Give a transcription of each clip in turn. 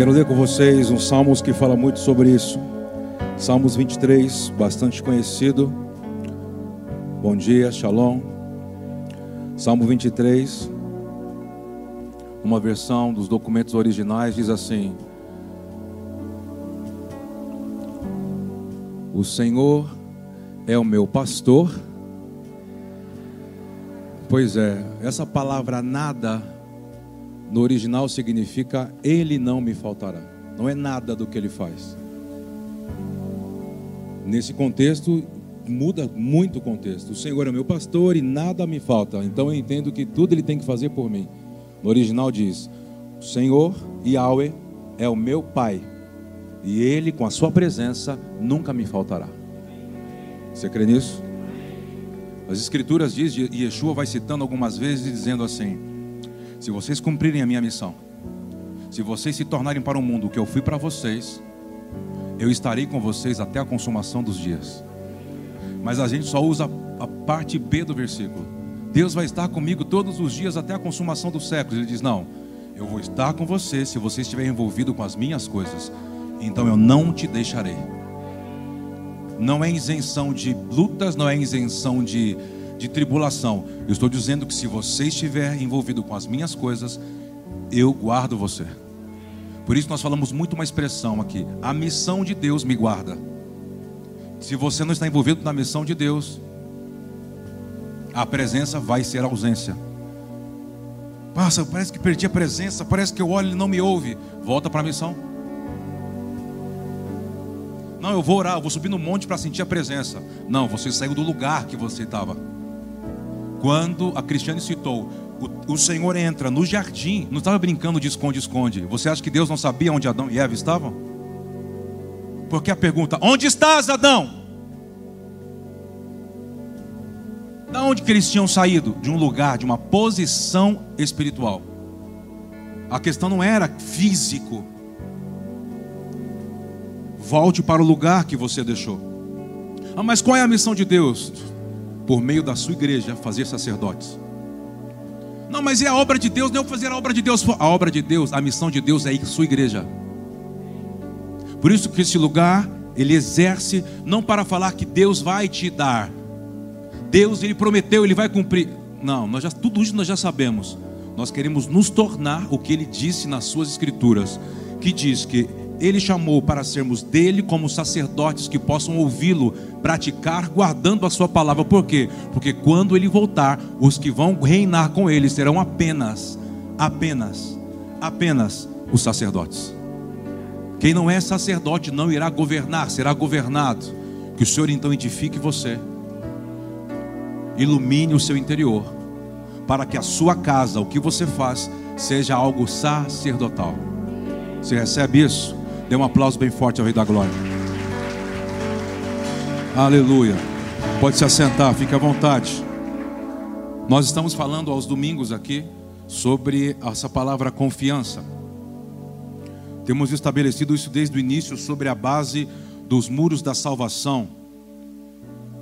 quero ler com vocês um Salmos que fala muito sobre isso. Salmos 23, bastante conhecido. Bom dia, Shalom. Salmo 23, uma versão dos documentos originais diz assim: O Senhor é o meu pastor. Pois é, essa palavra nada no original significa ele não me faltará. Não é nada do que ele faz. Nesse contexto, muda muito o contexto. O Senhor é meu pastor e nada me falta. Então eu entendo que tudo ele tem que fazer por mim. No original diz: O Senhor Yahweh é o meu Pai. E ele, com a sua presença, nunca me faltará. Você crê nisso? As escrituras dizem, e Yeshua vai citando algumas vezes, dizendo assim: Se vocês cumprirem a minha missão, se vocês se tornarem para o mundo o que eu fui para vocês, eu estarei com vocês até a consumação dos dias. Mas a gente só usa a parte B do versículo. Deus vai estar comigo todos os dias até a consumação dos séculos. Ele diz: Não, eu vou estar com você se você estiver envolvido com as minhas coisas. Então eu não te deixarei. Não é isenção de lutas, não é isenção de, de tribulação. Eu estou dizendo que se você estiver envolvido com as minhas coisas, eu guardo você. Por isso nós falamos muito uma expressão aqui: a missão de Deus me guarda. Se você não está envolvido na missão de Deus, a presença vai ser ausência. Passa, parece que perdi a presença, parece que eu olho e não me ouve. Volta para a missão. Não, eu vou orar, eu vou subir no monte para sentir a presença. Não, você saiu do lugar que você estava. Quando a Cristiane citou, o, o Senhor entra no jardim, não estava brincando de esconde-esconde. Você acha que Deus não sabia onde Adão e Eva estavam? Porque a pergunta: Onde estás, Adão? Da onde que eles tinham saído? De um lugar, de uma posição espiritual. A questão não era físico. Volte para o lugar que você deixou. Ah, mas qual é a missão de Deus? Por meio da sua igreja, fazer sacerdotes. Não, mas é a obra de Deus, não é fazer a obra de Deus. A obra de Deus, a missão de Deus é ir sua igreja. Por isso que esse lugar, ele exerce, não para falar que Deus vai te dar. Deus, ele prometeu, ele vai cumprir. Não, nós já, tudo isso nós já sabemos. Nós queremos nos tornar o que ele disse nas suas escrituras, que diz que ele chamou para sermos dele como sacerdotes que possam ouvi-lo, praticar, guardando a sua palavra. Por quê? Porque quando ele voltar, os que vão reinar com ele serão apenas, apenas, apenas os sacerdotes. Quem não é sacerdote não irá governar, será governado. Que o Senhor então edifique você, ilumine o seu interior, para que a sua casa, o que você faz, seja algo sacerdotal. Você recebe isso? Dê um aplauso bem forte ao Rei da Glória. Aleluia. Pode se assentar, fique à vontade. Nós estamos falando aos domingos aqui sobre essa palavra confiança. Temos estabelecido isso desde o início sobre a base dos muros da salvação.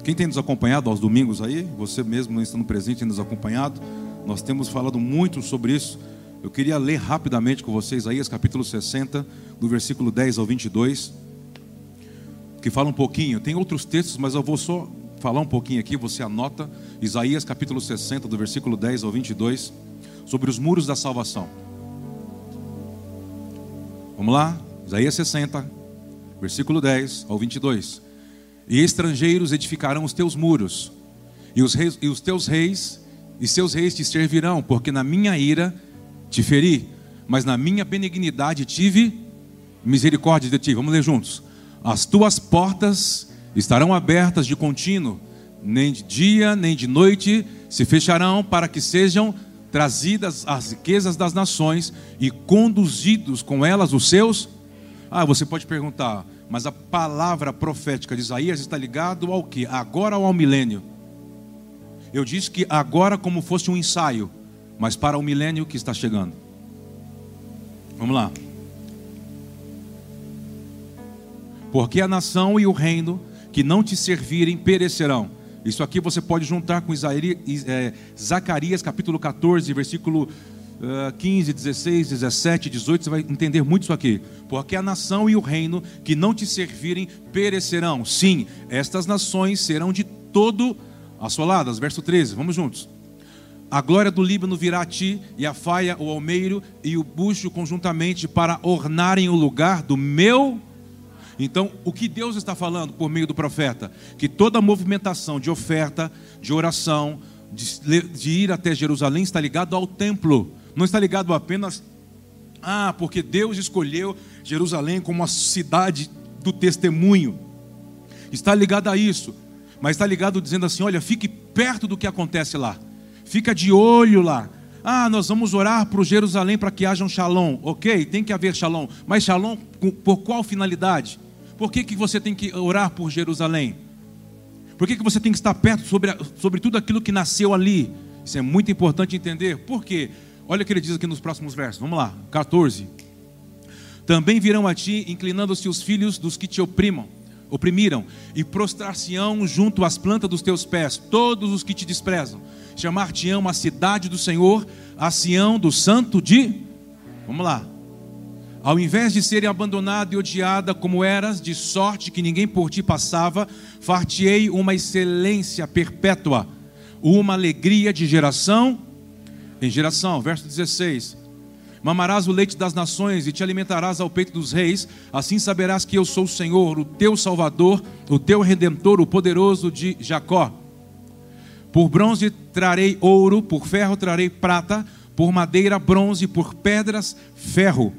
Quem tem nos acompanhado aos domingos aí, você mesmo não estando presente, tem nos acompanhado, nós temos falado muito sobre isso. Eu queria ler rapidamente com vocês aí, capítulo 60, do versículo 10 ao 22, que fala um pouquinho. Tem outros textos, mas eu vou só falar um pouquinho aqui, você anota. Isaías capítulo 60, do versículo 10 ao 22, sobre os muros da salvação. Vamos lá? Isaías 60, versículo 10 ao 22. E estrangeiros edificarão os teus muros, e os, reis, e os teus reis e seus reis te servirão, porque na minha ira te feri, mas na minha benignidade tive misericórdia de ti. Vamos ler juntos. As tuas portas estarão abertas de contínuo, nem de dia nem de noite se fecharão, para que sejam trazidas as riquezas das nações e conduzidos com elas os seus. Ah, você pode perguntar, mas a palavra profética de Isaías está ligado ao que? Agora ou ao milênio? Eu disse que agora como fosse um ensaio, mas para o milênio que está chegando. Vamos lá. Porque a nação e o reino que não te servirem perecerão. Isso aqui você pode juntar com é, Zacarias capítulo 14, versículo 15, 16, 17, 18, você vai entender muito isso aqui. Porque a nação e o reino que não te servirem perecerão. Sim, estas nações serão de todo assoladas. Verso 13, vamos juntos. A glória do Líbano virá a ti, e a faia, o almeiro e o bucho conjuntamente para ornarem o lugar do meu. Então, o que Deus está falando por meio do profeta? Que toda movimentação de oferta, de oração, de, de ir até Jerusalém está ligado ao templo. Não está ligado apenas, ah, porque Deus escolheu Jerusalém como a cidade do testemunho. Está ligado a isso, mas está ligado dizendo assim: olha, fique perto do que acontece lá. Fica de olho lá. Ah, nós vamos orar para o Jerusalém para que haja um shalom. Ok, tem que haver shalom. Mas shalom por qual finalidade? Por que, que você tem que orar por Jerusalém? Por que, que você tem que estar perto sobre, sobre tudo aquilo que nasceu ali? Isso é muito importante entender. Por quê? Olha o que ele diz aqui nos próximos versos. Vamos lá, 14. Também virão a ti, inclinando-se os filhos dos que te oprimam, oprimiram, e prostrar-se-ão junto às plantas dos teus pés, todos os que te desprezam chamar-te-ão a cidade do Senhor, a Sião do Santo de. Vamos lá. Ao invés de serem abandonada e odiada como eras, de sorte que ninguém por ti passava, fartei uma excelência perpétua, uma alegria de geração em geração. Verso 16: Mamarás o leite das nações e te alimentarás ao peito dos reis, assim saberás que eu sou o Senhor, o teu Salvador, o teu Redentor, o poderoso de Jacó. Por bronze trarei ouro, por ferro trarei prata, por madeira bronze, por pedras ferro.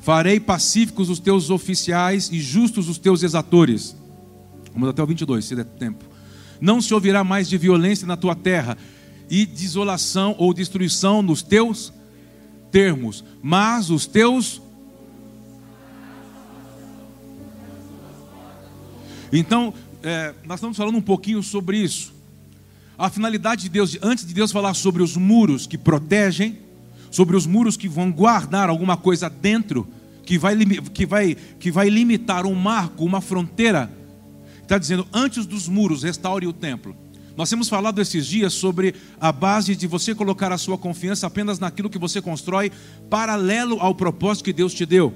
Farei pacíficos os teus oficiais e justos os teus exatores. Vamos até o 22, se der tempo. Não se ouvirá mais de violência na tua terra, e desolação ou destruição nos teus termos, mas os teus. Então, é, nós estamos falando um pouquinho sobre isso. A finalidade de Deus, antes de Deus falar sobre os muros que protegem, sobre os muros que vão guardar alguma coisa dentro, que vai, que vai, que vai limitar um marco, uma fronteira, está dizendo: antes dos muros, restaure o templo. Nós temos falado esses dias sobre a base de você colocar a sua confiança apenas naquilo que você constrói, paralelo ao propósito que Deus te deu.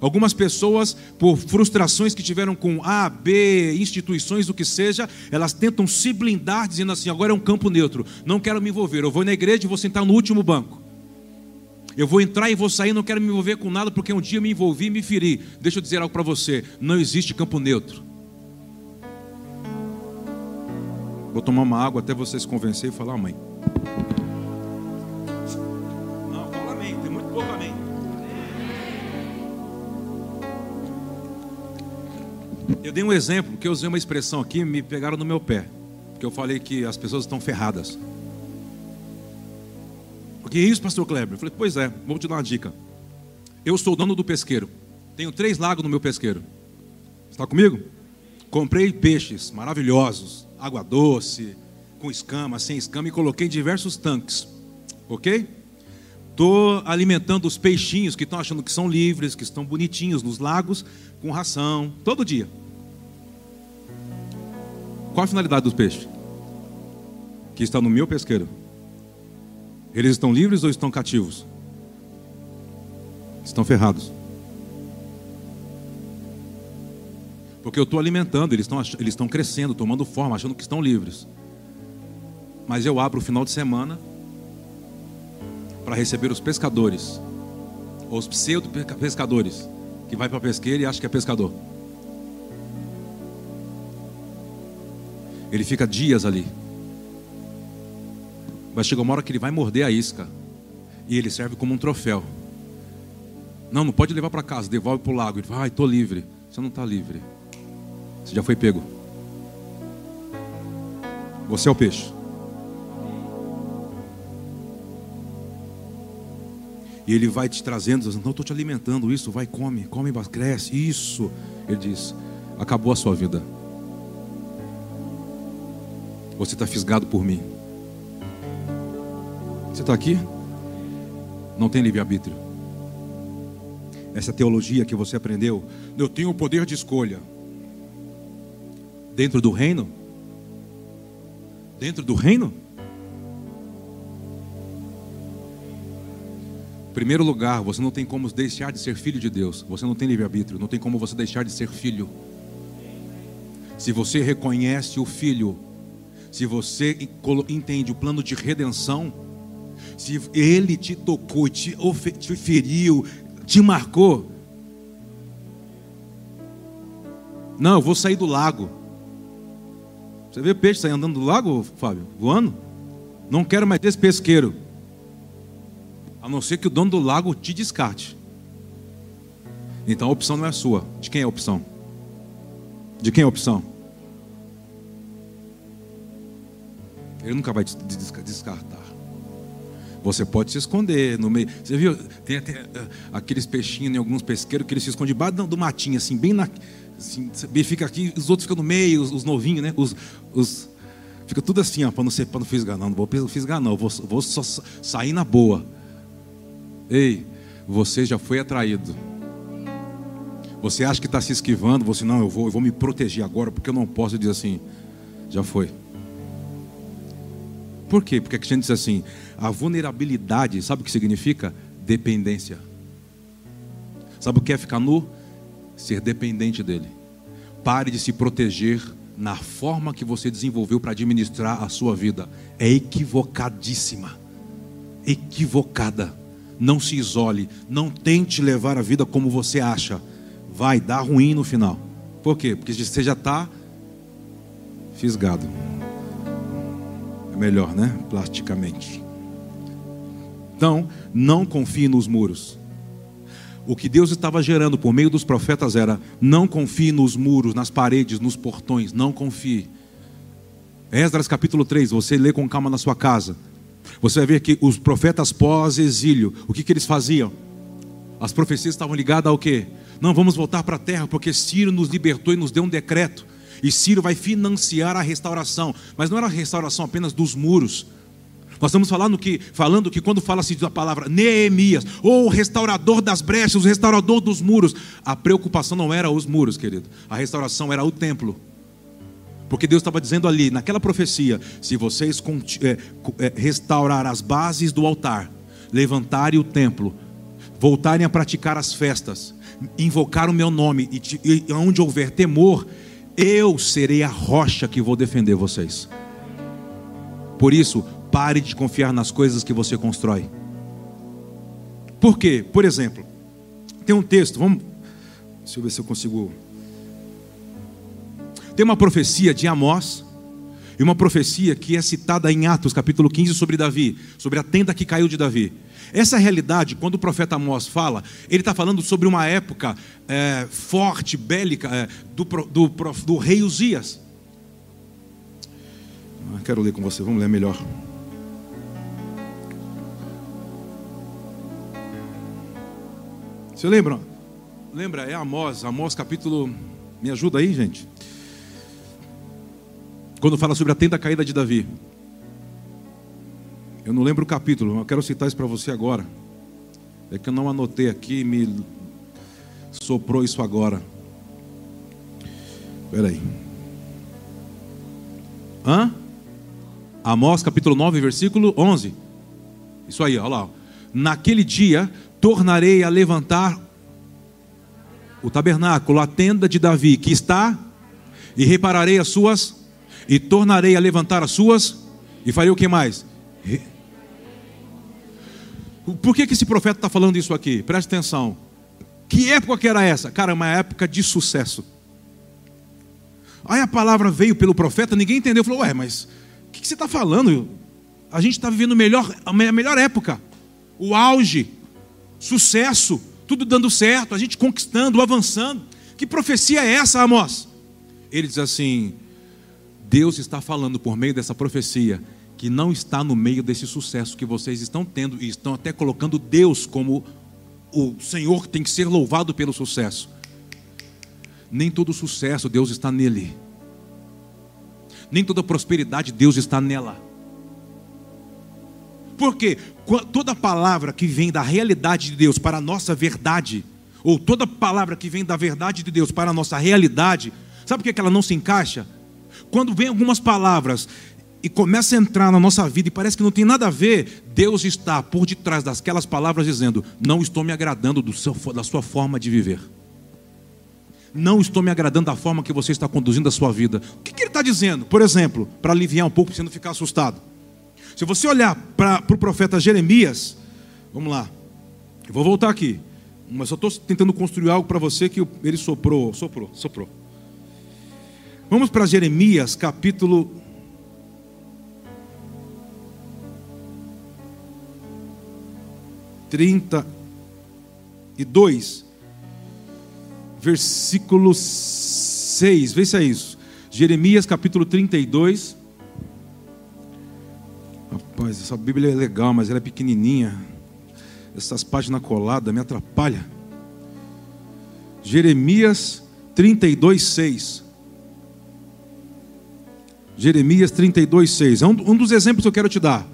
Algumas pessoas, por frustrações que tiveram com A, B, instituições, o que seja, elas tentam se blindar, dizendo assim: agora é um campo neutro, não quero me envolver. Eu vou na igreja e vou sentar no último banco. Eu vou entrar e vou sair, não quero me envolver com nada, porque um dia me envolvi e me feri. Deixa eu dizer algo para você: não existe campo neutro. Vou tomar uma água até você se convencer e falar, mãe. Eu dei um exemplo, que eu usei uma expressão aqui, me pegaram no meu pé. Porque eu falei que as pessoas estão ferradas. O que é isso, pastor Kleber? Eu falei, pois é, vou te dar uma dica. Eu sou dono do pesqueiro. Tenho três lagos no meu pesqueiro. Está comigo? Comprei peixes maravilhosos, água doce, com escama, sem escama, e coloquei em diversos tanques. Ok? Estou alimentando os peixinhos que estão achando que são livres, que estão bonitinhos nos lagos, com ração, todo dia. Qual a finalidade dos peixes? Que está no meu pesqueiro. Eles estão livres ou estão cativos? Estão ferrados. Porque eu estou alimentando, eles estão, eles estão crescendo, tomando forma, achando que estão livres. Mas eu abro o final de semana para receber os pescadores, os pseudo-pescadores, que vai para a pesqueira e acha que é pescador. Ele fica dias ali. Vai chegar uma hora que ele vai morder a isca. E ele serve como um troféu. Não, não pode levar para casa, devolve para o lago. Ele fala, ai, estou livre. Você não está livre. Você já foi pego. Você é o peixe. E ele vai te trazendo, dizendo, não, estou te alimentando, isso, vai, come, come, cresce, isso. Ele diz, acabou a sua vida. Você está fisgado por mim. Você está aqui? Não tem livre-arbítrio. Essa teologia que você aprendeu, eu tenho o poder de escolha. Dentro do reino? Dentro do reino? Primeiro lugar, você não tem como deixar de ser filho de Deus. Você não tem livre-arbítrio. Não tem como você deixar de ser filho. Se você reconhece o filho, se você entende o plano de redenção, se ele te tocou, te, te feriu, te marcou. Não, eu vou sair do lago. Você vê peixe sair andando do lago, Fábio? Voando? Não quero mais esse pesqueiro. A não ser que o dono do lago te descarte. Então a opção não é sua. De quem é a opção? De quem é a opção? Ele nunca vai te descartar. Você pode se esconder no meio. Você viu? Tem até uh, aqueles peixinhos em alguns pesqueiros que eles se escondem debaixo do matinho, assim, bem na. Assim, fica aqui, os outros ficam no meio, os, os novinhos, né? Os, os, fica tudo assim, ó, para não, ser, não fisgar, não. Não vou fisgar, não. Vou, vou só sair na boa. Ei, você já foi atraído. Você acha que está se esquivando, você não, eu vou, eu vou me proteger agora, porque eu não posso dizer assim, já foi. Por quê? Porque a gente diz assim: a vulnerabilidade, sabe o que significa? Dependência. Sabe o que é ficar nu? Ser dependente dele. Pare de se proteger na forma que você desenvolveu para administrar a sua vida. É equivocadíssima. Equivocada. Não se isole. Não tente levar a vida como você acha. Vai dar ruim no final. Por quê? Porque você já está fisgado melhor, né? Plasticamente. Então, não confie nos muros. O que Deus estava gerando por meio dos profetas era: não confie nos muros, nas paredes, nos portões, não confie. Esdras capítulo 3, você lê com calma na sua casa. Você vai ver que os profetas pós-exílio, o que, que eles faziam? As profecias estavam ligadas ao quê? Não, vamos voltar para a terra, porque Ciro nos libertou e nos deu um decreto. E Ciro vai financiar a restauração. Mas não era a restauração apenas dos muros. Nós estamos falando que, falando que quando fala-se da palavra Neemias, ou o restaurador das brechas, o restaurador dos muros, a preocupação não era os muros, querido. A restauração era o templo. Porque Deus estava dizendo ali, naquela profecia: se vocês é, é, restaurar as bases do altar, levantarem o templo, voltarem a praticar as festas, invocar o meu nome, e, e onde houver temor, eu serei a rocha que vou defender vocês. Por isso, pare de confiar nas coisas que você constrói. Por quê? Por exemplo, tem um texto, vamos. Deixa eu ver se eu consigo. Tem uma profecia de Amós, e uma profecia que é citada em Atos capítulo 15 sobre Davi, sobre a tenda que caiu de Davi. Essa realidade, quando o profeta Amós fala, ele está falando sobre uma época é, forte, bélica, é, do, do, do, rei Uzias. Ah, quero ler com você, vamos ler melhor. Você lembra? Lembra? É Amós, Amós capítulo. Me ajuda aí, gente. Quando fala sobre a tenda caída de Davi. Eu não lembro o capítulo, eu quero citar isso para você agora. É que eu não anotei aqui, me soprou isso agora. Espera aí. Hã? Amós capítulo 9, versículo 11. Isso aí, olha lá. Naquele dia tornarei a levantar o tabernáculo, a tenda de Davi, que está, e repararei as suas, e tornarei a levantar as suas, e farei o que mais? Por que, que esse profeta está falando isso aqui? Preste atenção. Que época que era essa? Cara, uma época de sucesso. Aí a palavra veio pelo profeta, ninguém entendeu. Falou, ué, mas o que, que, você está falando? A gente está vivendo melhor, a melhor época. O auge, sucesso, tudo dando certo, a gente conquistando, avançando. Que profecia é essa, Amós? Ele diz assim: Deus está falando por meio dessa profecia que não está no meio desse sucesso que vocês estão tendo e estão até colocando Deus como o Senhor que tem que ser louvado pelo sucesso. Nem todo sucesso Deus está nele. Nem toda prosperidade Deus está nela. Porque toda palavra que vem da realidade de Deus para a nossa verdade, ou toda palavra que vem da verdade de Deus para a nossa realidade, sabe por que ela não se encaixa? Quando vem algumas palavras e começa a entrar na nossa vida e parece que não tem nada a ver, Deus está por detrás daquelas palavras dizendo: Não estou me agradando do seu, da sua forma de viver. Não estou me agradando da forma que você está conduzindo a sua vida. O que, que ele está dizendo? Por exemplo, para aliviar um pouco, para você não ficar assustado. Se você olhar para o pro profeta Jeremias, vamos lá, eu vou voltar aqui, mas eu estou tentando construir algo para você que ele soprou, soprou, soprou. Vamos para Jeremias, capítulo 32, versículo 6. Vê se é isso. Jeremias capítulo 32. Rapaz, essa Bíblia é legal, mas ela é pequenininha. Essas páginas coladas me atrapalham. Jeremias 32, 6. Jeremias 32, 6. É um, um dos exemplos que eu quero te dar.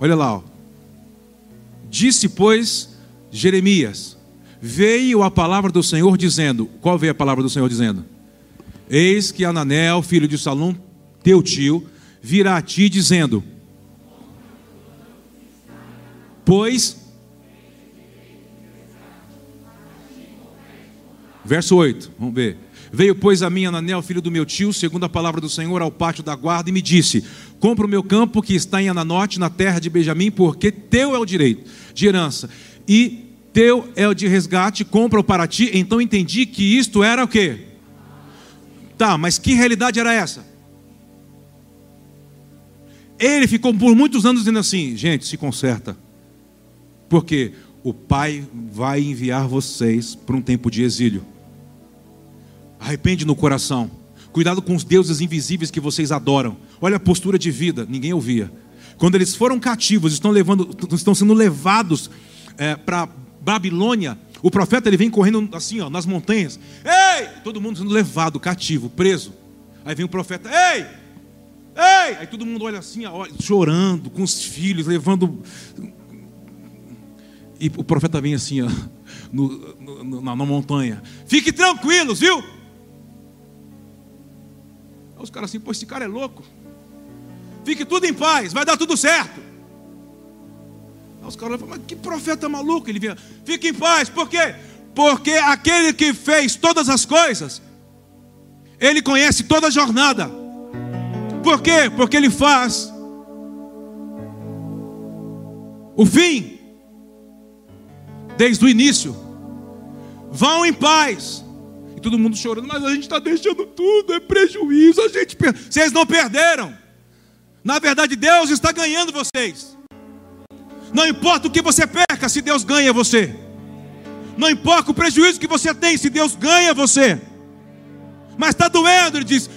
Olha lá, ó. Disse, pois, Jeremias: Veio a palavra do Senhor dizendo: Qual veio a palavra do Senhor dizendo? Eis que Ananel, filho de Salom, teu tio, virá a ti dizendo: Pois. Verso 8, vamos ver. Veio, pois, a mim Ananel, filho do meu tio, segundo a palavra do Senhor, ao pátio da guarda, e me disse: Compra o meu campo que está em Ananote, na terra de Benjamim, porque teu é o direito de herança, e teu é o de resgate, compra-o para ti. Então entendi que isto era o quê? Tá, mas que realidade era essa? Ele ficou por muitos anos dizendo assim: gente, se conserta. Porque o Pai vai enviar vocês para um tempo de exílio. Arrepende no coração. Cuidado com os deuses invisíveis que vocês adoram. Olha a postura de vida, ninguém ouvia. Quando eles foram cativos, estão, levando, estão sendo levados é, para Babilônia, o profeta ele vem correndo assim, ó, nas montanhas. Ei! Todo mundo sendo levado, cativo, preso. Aí vem o profeta, ei! Ei! Aí todo mundo olha assim, ó, chorando, com os filhos, levando. E o profeta vem assim, ó, no, no, na, na montanha. Fique tranquilos, viu? Aí os caras assim, pô, esse cara é louco. Fique tudo em paz, vai dar tudo certo. Aí os caras falam, mas que profeta maluco? Ele vinha, fique em paz, por quê? Porque aquele que fez todas as coisas, ele conhece toda a jornada. Por quê? Porque ele faz o fim, desde o início. Vão em paz. E todo mundo chorando, mas a gente está deixando tudo, é prejuízo, a gente per... Vocês não perderam. Na verdade, Deus está ganhando vocês. Não importa o que você perca, se Deus ganha você. Não importa o prejuízo que você tem, se Deus ganha você. Mas está doendo, ele diz: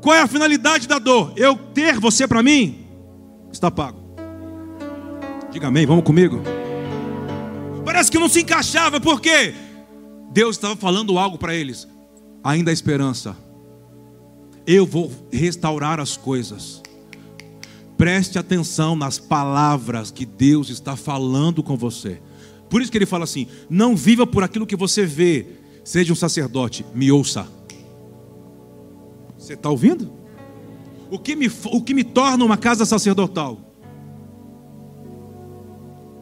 qual é a finalidade da dor? Eu ter você para mim? Está pago. Diga amém, vamos comigo. Parece que não se encaixava, por quê? Deus estava falando algo para eles. Ainda há esperança. Eu vou restaurar as coisas. Preste atenção nas palavras que Deus está falando com você. Por isso que ele fala assim: não viva por aquilo que você vê. Seja um sacerdote, me ouça. Você está ouvindo? O que, me, o que me torna uma casa sacerdotal?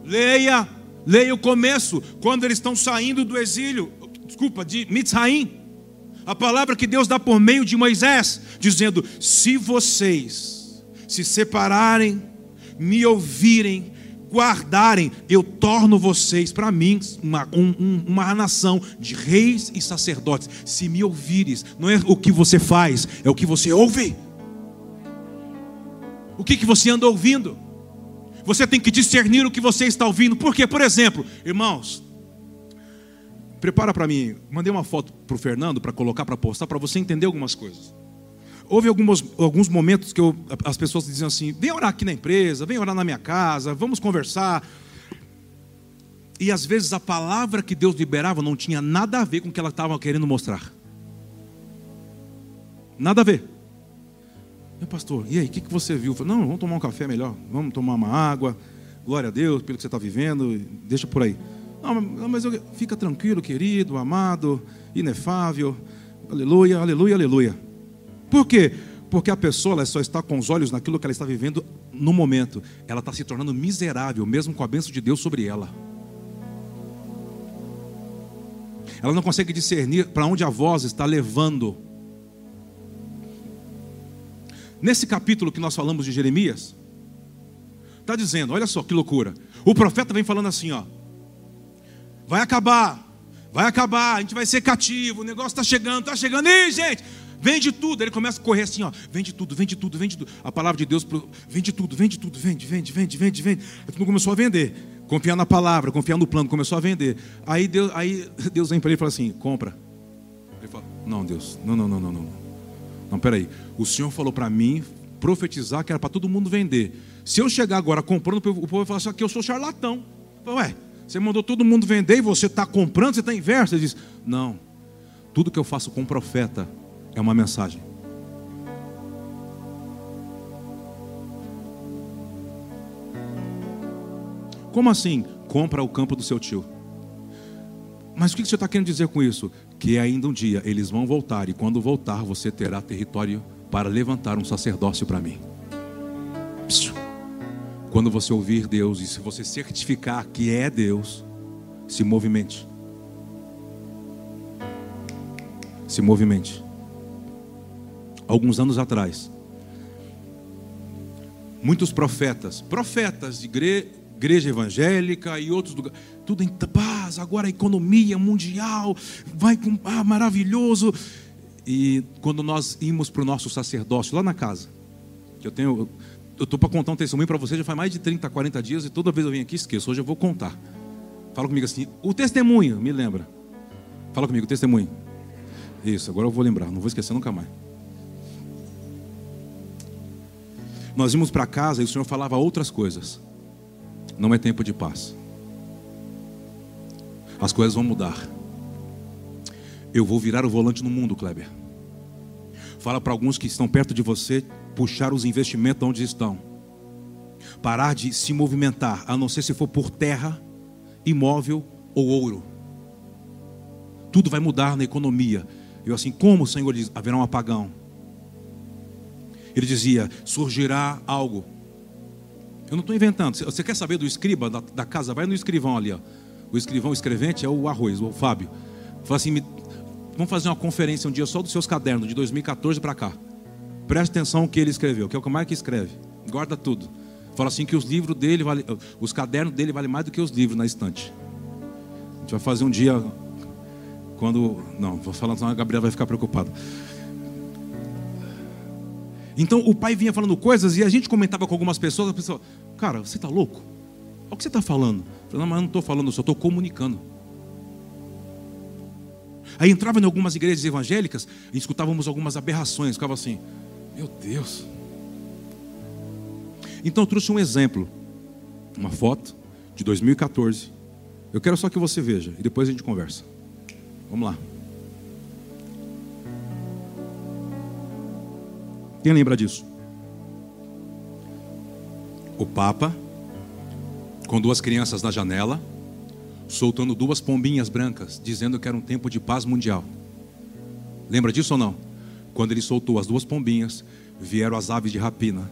Leia, leia o começo, quando eles estão saindo do exílio desculpa, de Mitzraim. A palavra que Deus dá por meio de Moisés, dizendo: se vocês se separarem, me ouvirem, guardarem, eu torno vocês para mim uma, um, uma nação de reis e sacerdotes. Se me ouvires, não é o que você faz, é o que você ouve. O que, que você anda ouvindo? Você tem que discernir o que você está ouvindo. Porque, por exemplo, irmãos, Prepara para mim. Mandei uma foto para o Fernando para colocar para postar para você entender algumas coisas. Houve alguns, alguns momentos que eu, as pessoas diziam assim: vem orar aqui na empresa, vem orar na minha casa, vamos conversar. E às vezes a palavra que Deus liberava não tinha nada a ver com o que ela estava querendo mostrar. Nada a ver. Meu pastor, e aí, o que, que você viu? Falei, não, vamos tomar um café melhor, vamos tomar uma água. Glória a Deus pelo que você está vivendo, deixa por aí. Não, mas eu, fica tranquilo, querido, amado, inefável. Aleluia, aleluia, aleluia. Por quê? Porque a pessoa só está com os olhos naquilo que ela está vivendo no momento. Ela está se tornando miserável, mesmo com a bênção de Deus sobre ela. Ela não consegue discernir para onde a voz está levando. Nesse capítulo que nós falamos de Jeremias, está dizendo: olha só que loucura. O profeta vem falando assim: ó, vai acabar, vai acabar, a gente vai ser cativo, o negócio está chegando, está chegando, e gente, vende tudo. Ele começa a correr assim: ó, vende tudo, vende tudo, vende tudo. A palavra de Deus, vende tudo, vende tudo, vende, vende, vende, vende, vende. Aí tudo começou a vender, confiar na palavra, confiar no plano, começou a vender. Aí Deus, aí Deus vem para ele e fala assim: compra. Ele fala: não, Deus, não, não, não, não, não. Não, peraí. O Senhor falou para mim profetizar que era para todo mundo vender. Se eu chegar agora comprando, o povo vai falar assim, que eu sou charlatão. Falo, Ué, você mandou todo mundo vender e você está comprando, você está inverso. Ele diz, não. Tudo que eu faço com o profeta é uma mensagem. Como assim? Compra o campo do seu tio. Mas o que você está querendo dizer com isso? Que ainda um dia eles vão voltar, e quando voltar, você terá território para levantar um sacerdócio para mim. Quando você ouvir Deus e se você certificar que é Deus, se movimente. Se movimente. Alguns anos atrás, muitos profetas, profetas de igreja evangélica e outros lugares, tudo em paz, agora a economia mundial vai com ah, maravilhoso. E quando nós íamos para o nosso sacerdócio lá na casa, que eu tenho, eu estou para contar um testemunho para você já faz mais de 30, 40 dias e toda vez eu venho aqui esqueço, hoje eu vou contar. Fala comigo assim, o testemunho, me lembra. Fala comigo, o testemunho. Isso, agora eu vou lembrar, não vou esquecer nunca mais. Nós íamos para casa e o Senhor falava outras coisas não é tempo de paz. As coisas vão mudar. Eu vou virar o volante no mundo, Kleber. Fala para alguns que estão perto de você puxar os investimentos onde estão. Parar de se movimentar, a não ser se for por terra, imóvel ou ouro. Tudo vai mudar na economia. Eu assim, como o Senhor diz, haverá um apagão. Ele dizia: surgirá algo eu não estou inventando. Você quer saber do escriba da, da, casa? Vai no escrivão ali. Ó. O escrivão escrevente é o arroz, o Fábio. Fala assim: me, vamos fazer uma conferência um dia só dos seus cadernos, de 2014 para cá. Preste atenção no que ele escreveu, que é o que mais que escreve. Guarda tudo. Fala assim que os livros dele, vale, os cadernos dele valem mais do que os livros na estante. A gente vai fazer um dia quando. Não, vou falar, senão a Gabriela vai ficar preocupada. Então o pai vinha falando coisas e a gente comentava com algumas pessoas, a pessoa, cara, você está louco? Olha o que você está falando. Eu falei, não, mas eu não estou falando, eu só estou comunicando. Aí entrava em algumas igrejas evangélicas e escutávamos algumas aberrações, ficava assim, meu Deus. Então eu trouxe um exemplo, uma foto de 2014. Eu quero só que você veja e depois a gente conversa. Vamos lá. Quem lembra disso? O Papa, com duas crianças na janela, soltando duas pombinhas brancas, dizendo que era um tempo de paz mundial. Lembra disso ou não? Quando ele soltou as duas pombinhas, vieram as aves de rapina,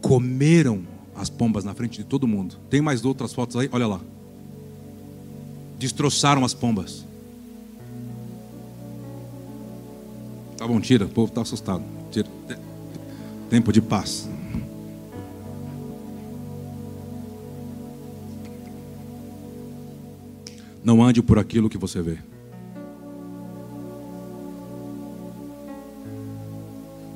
comeram as pombas na frente de todo mundo. Tem mais outras fotos aí? Olha lá. Destroçaram as pombas. Tá bom, tira, o povo está assustado. Tira. Tempo de paz. Não ande por aquilo que você vê.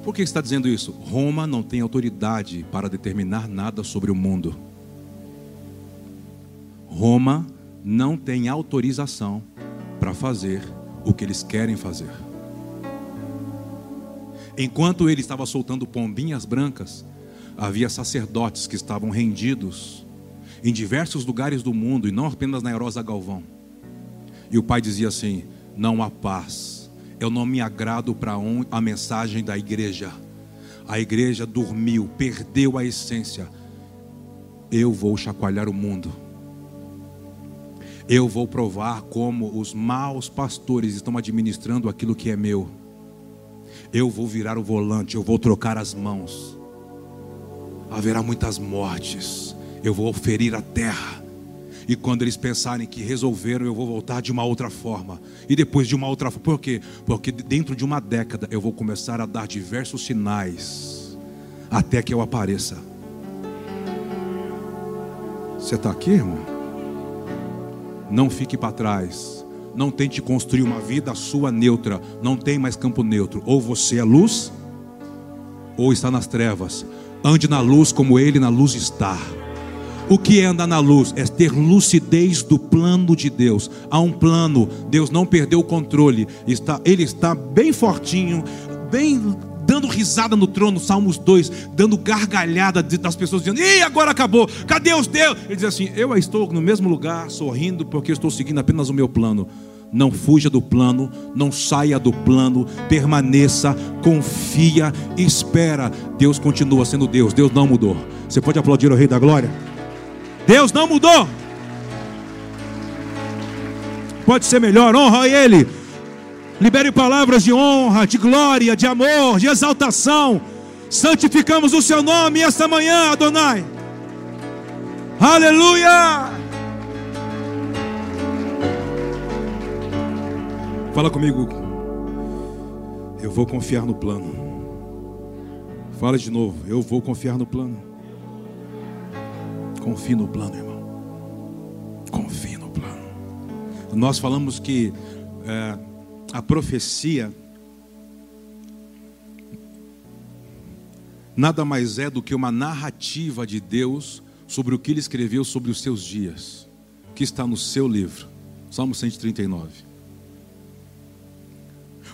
Por que está dizendo isso? Roma não tem autoridade para determinar nada sobre o mundo. Roma não tem autorização para fazer o que eles querem fazer. Enquanto ele estava soltando pombinhas brancas, havia sacerdotes que estavam rendidos em diversos lugares do mundo e não apenas na Erosa Galvão. E o pai dizia assim: Não há paz. Eu não me agrado para a mensagem da igreja. A igreja dormiu, perdeu a essência. Eu vou chacoalhar o mundo. Eu vou provar como os maus pastores estão administrando aquilo que é meu eu vou virar o volante, eu vou trocar as mãos. Haverá muitas mortes, eu vou ferir a terra. E quando eles pensarem que resolveram, eu vou voltar de uma outra forma. E depois de uma outra forma. Por quê? Porque dentro de uma década eu vou começar a dar diversos sinais até que eu apareça. Você está aqui, irmão? Não fique para trás. Não tente construir uma vida sua neutra. Não tem mais campo neutro. Ou você é luz, ou está nas trevas. Ande na luz como ele na luz está. O que é andar na luz? É ter lucidez do plano de Deus. Há um plano, Deus não perdeu o controle. Está, ele está bem fortinho, bem dando risada no trono, Salmos 2, dando gargalhada das pessoas dizendo: "E agora acabou? Cadê os Deus?" Ele diz assim: "Eu estou no mesmo lugar, sorrindo porque estou seguindo apenas o meu plano." Não fuja do plano, não saia do plano, permaneça, confia, espera. Deus continua sendo Deus, Deus não mudou. Você pode aplaudir o Rei da Glória? Deus não mudou. Pode ser melhor, honra a Ele. Libere palavras de honra, de glória, de amor, de exaltação. Santificamos o Seu nome esta manhã, Adonai. Aleluia! Fala comigo. Eu vou confiar no plano. Fala de novo. Eu vou confiar no plano. Confie no plano, irmão. Confie no plano. Nós falamos que é, a profecia nada mais é do que uma narrativa de Deus sobre o que ele escreveu sobre os seus dias, que está no seu livro, Salmo 139.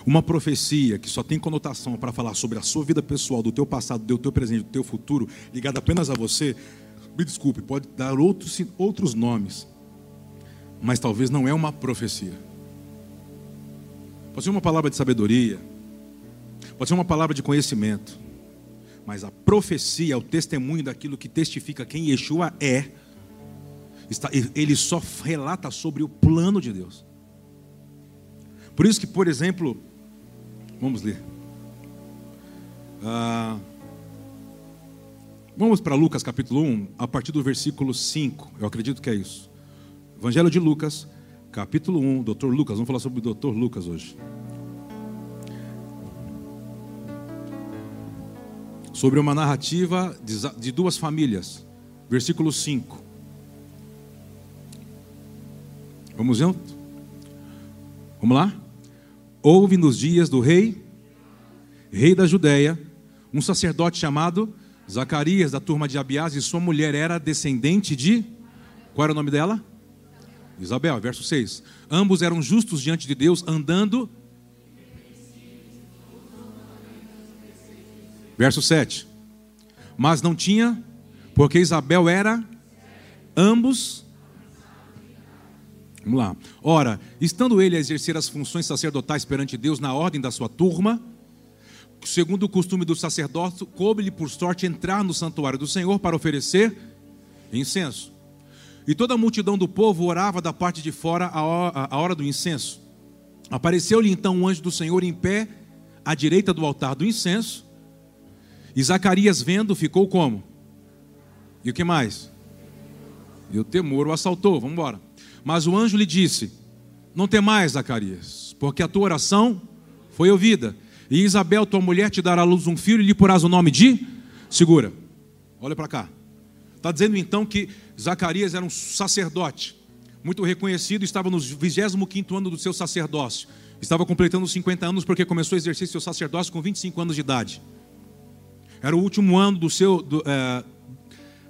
Uma profecia que só tem conotação para falar sobre a sua vida pessoal, do teu passado, do teu presente, do teu futuro, ligada apenas a você, me desculpe, pode dar outros, outros nomes, mas talvez não é uma profecia. Pode ser uma palavra de sabedoria, pode ser uma palavra de conhecimento, mas a profecia o testemunho daquilo que testifica quem Yeshua é. Ele só relata sobre o plano de Deus. Por isso que, por exemplo, vamos ler. Ah, Vamos para Lucas capítulo 1, a partir do versículo 5. Eu acredito que é isso. Evangelho de Lucas, capítulo 1, doutor Lucas. Vamos falar sobre o doutor Lucas hoje. Sobre uma narrativa de duas famílias. Versículo 5. Vamos junto? Vamos lá? Houve nos dias do rei, rei da Judéia, um sacerdote chamado Zacarias, da turma de Abiás, e sua mulher era descendente de. Qual era o nome dela? Isabel, verso 6. Ambos eram justos diante de Deus, andando. Verso 7. Mas não tinha, porque Isabel era. Ambos. Vamos lá. Ora, estando ele a exercer as funções sacerdotais perante Deus na ordem da sua turma, segundo o costume do sacerdócio, coube-lhe por sorte entrar no santuário do Senhor para oferecer incenso. E toda a multidão do povo orava da parte de fora a hora do incenso. Apareceu-lhe então um anjo do Senhor em pé à direita do altar do incenso. E Zacarias, vendo, ficou como? E o que mais? E o temor o assaltou. Vamos embora. Mas o anjo lhe disse: Não temais, Zacarias, porque a tua oração foi ouvida. E Isabel, tua mulher, te dará à luz um filho e lhe porás o nome de? Segura. Olha para cá. Está dizendo então que Zacarias era um sacerdote, muito reconhecido, estava no 25 ano do seu sacerdócio. Estava completando 50 anos porque começou a exercer seu sacerdócio com 25 anos de idade. Era o último ano do seu. Do, é,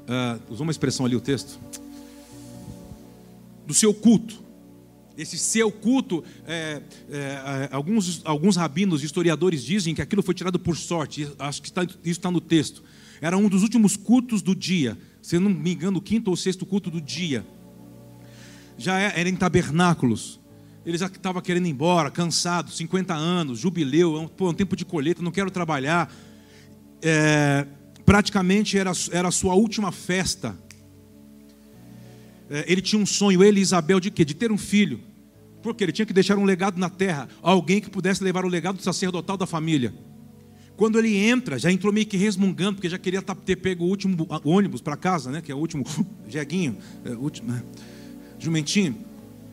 é, usou uma expressão ali o texto. Do seu culto. Esse seu culto, é, é, alguns, alguns rabinos, historiadores dizem que aquilo foi tirado por sorte, acho que está, isso está no texto. Era um dos últimos cultos do dia, se não me engano, o quinto ou sexto culto do dia. Já é, era em tabernáculos. Ele já estava querendo ir embora, cansado, 50 anos, jubileu, é um, pô, um tempo de colheita, não quero trabalhar. É, praticamente era, era a sua última festa ele tinha um sonho, ele e Isabel, de quê? De ter um filho. Porque ele tinha que deixar um legado na terra, alguém que pudesse levar o legado sacerdotal da família. Quando ele entra, já entrou meio que resmungando, porque já queria ter pego o último ônibus para casa, né? Que é o último jeguinho, é, último, né? jumentinho.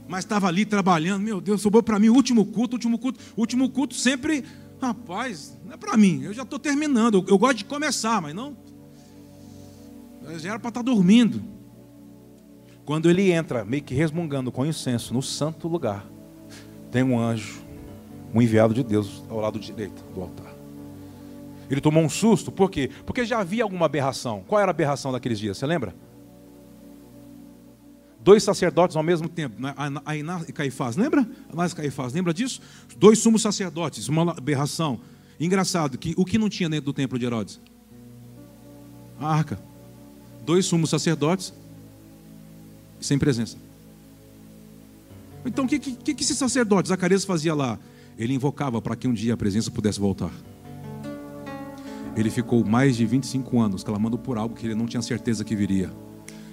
Mas estava ali trabalhando, meu Deus, sobrou para mim o último culto, último culto, último culto sempre, rapaz, não é para mim, eu já estou terminando, eu, eu, gosto de começar, mas não. Já era para estar tá dormindo. Quando ele entra, meio que resmungando com incenso no santo lugar, tem um anjo, um enviado de Deus ao lado direito do altar. Ele tomou um susto, por quê? Porque já havia alguma aberração. Qual era a aberração daqueles dias? Você lembra? Dois sacerdotes ao mesmo tempo, né? Ainá e Caifás, lembra? Anás e Caifás, lembra disso? Dois sumos sacerdotes, uma aberração. Engraçado que o que não tinha dentro do templo de Herodes? A arca. Dois sumos sacerdotes sem presença. Então o que, que, que esse sacerdote, Zacarias, fazia lá? Ele invocava para que um dia a presença pudesse voltar. Ele ficou mais de 25 anos clamando por algo que ele não tinha certeza que viria.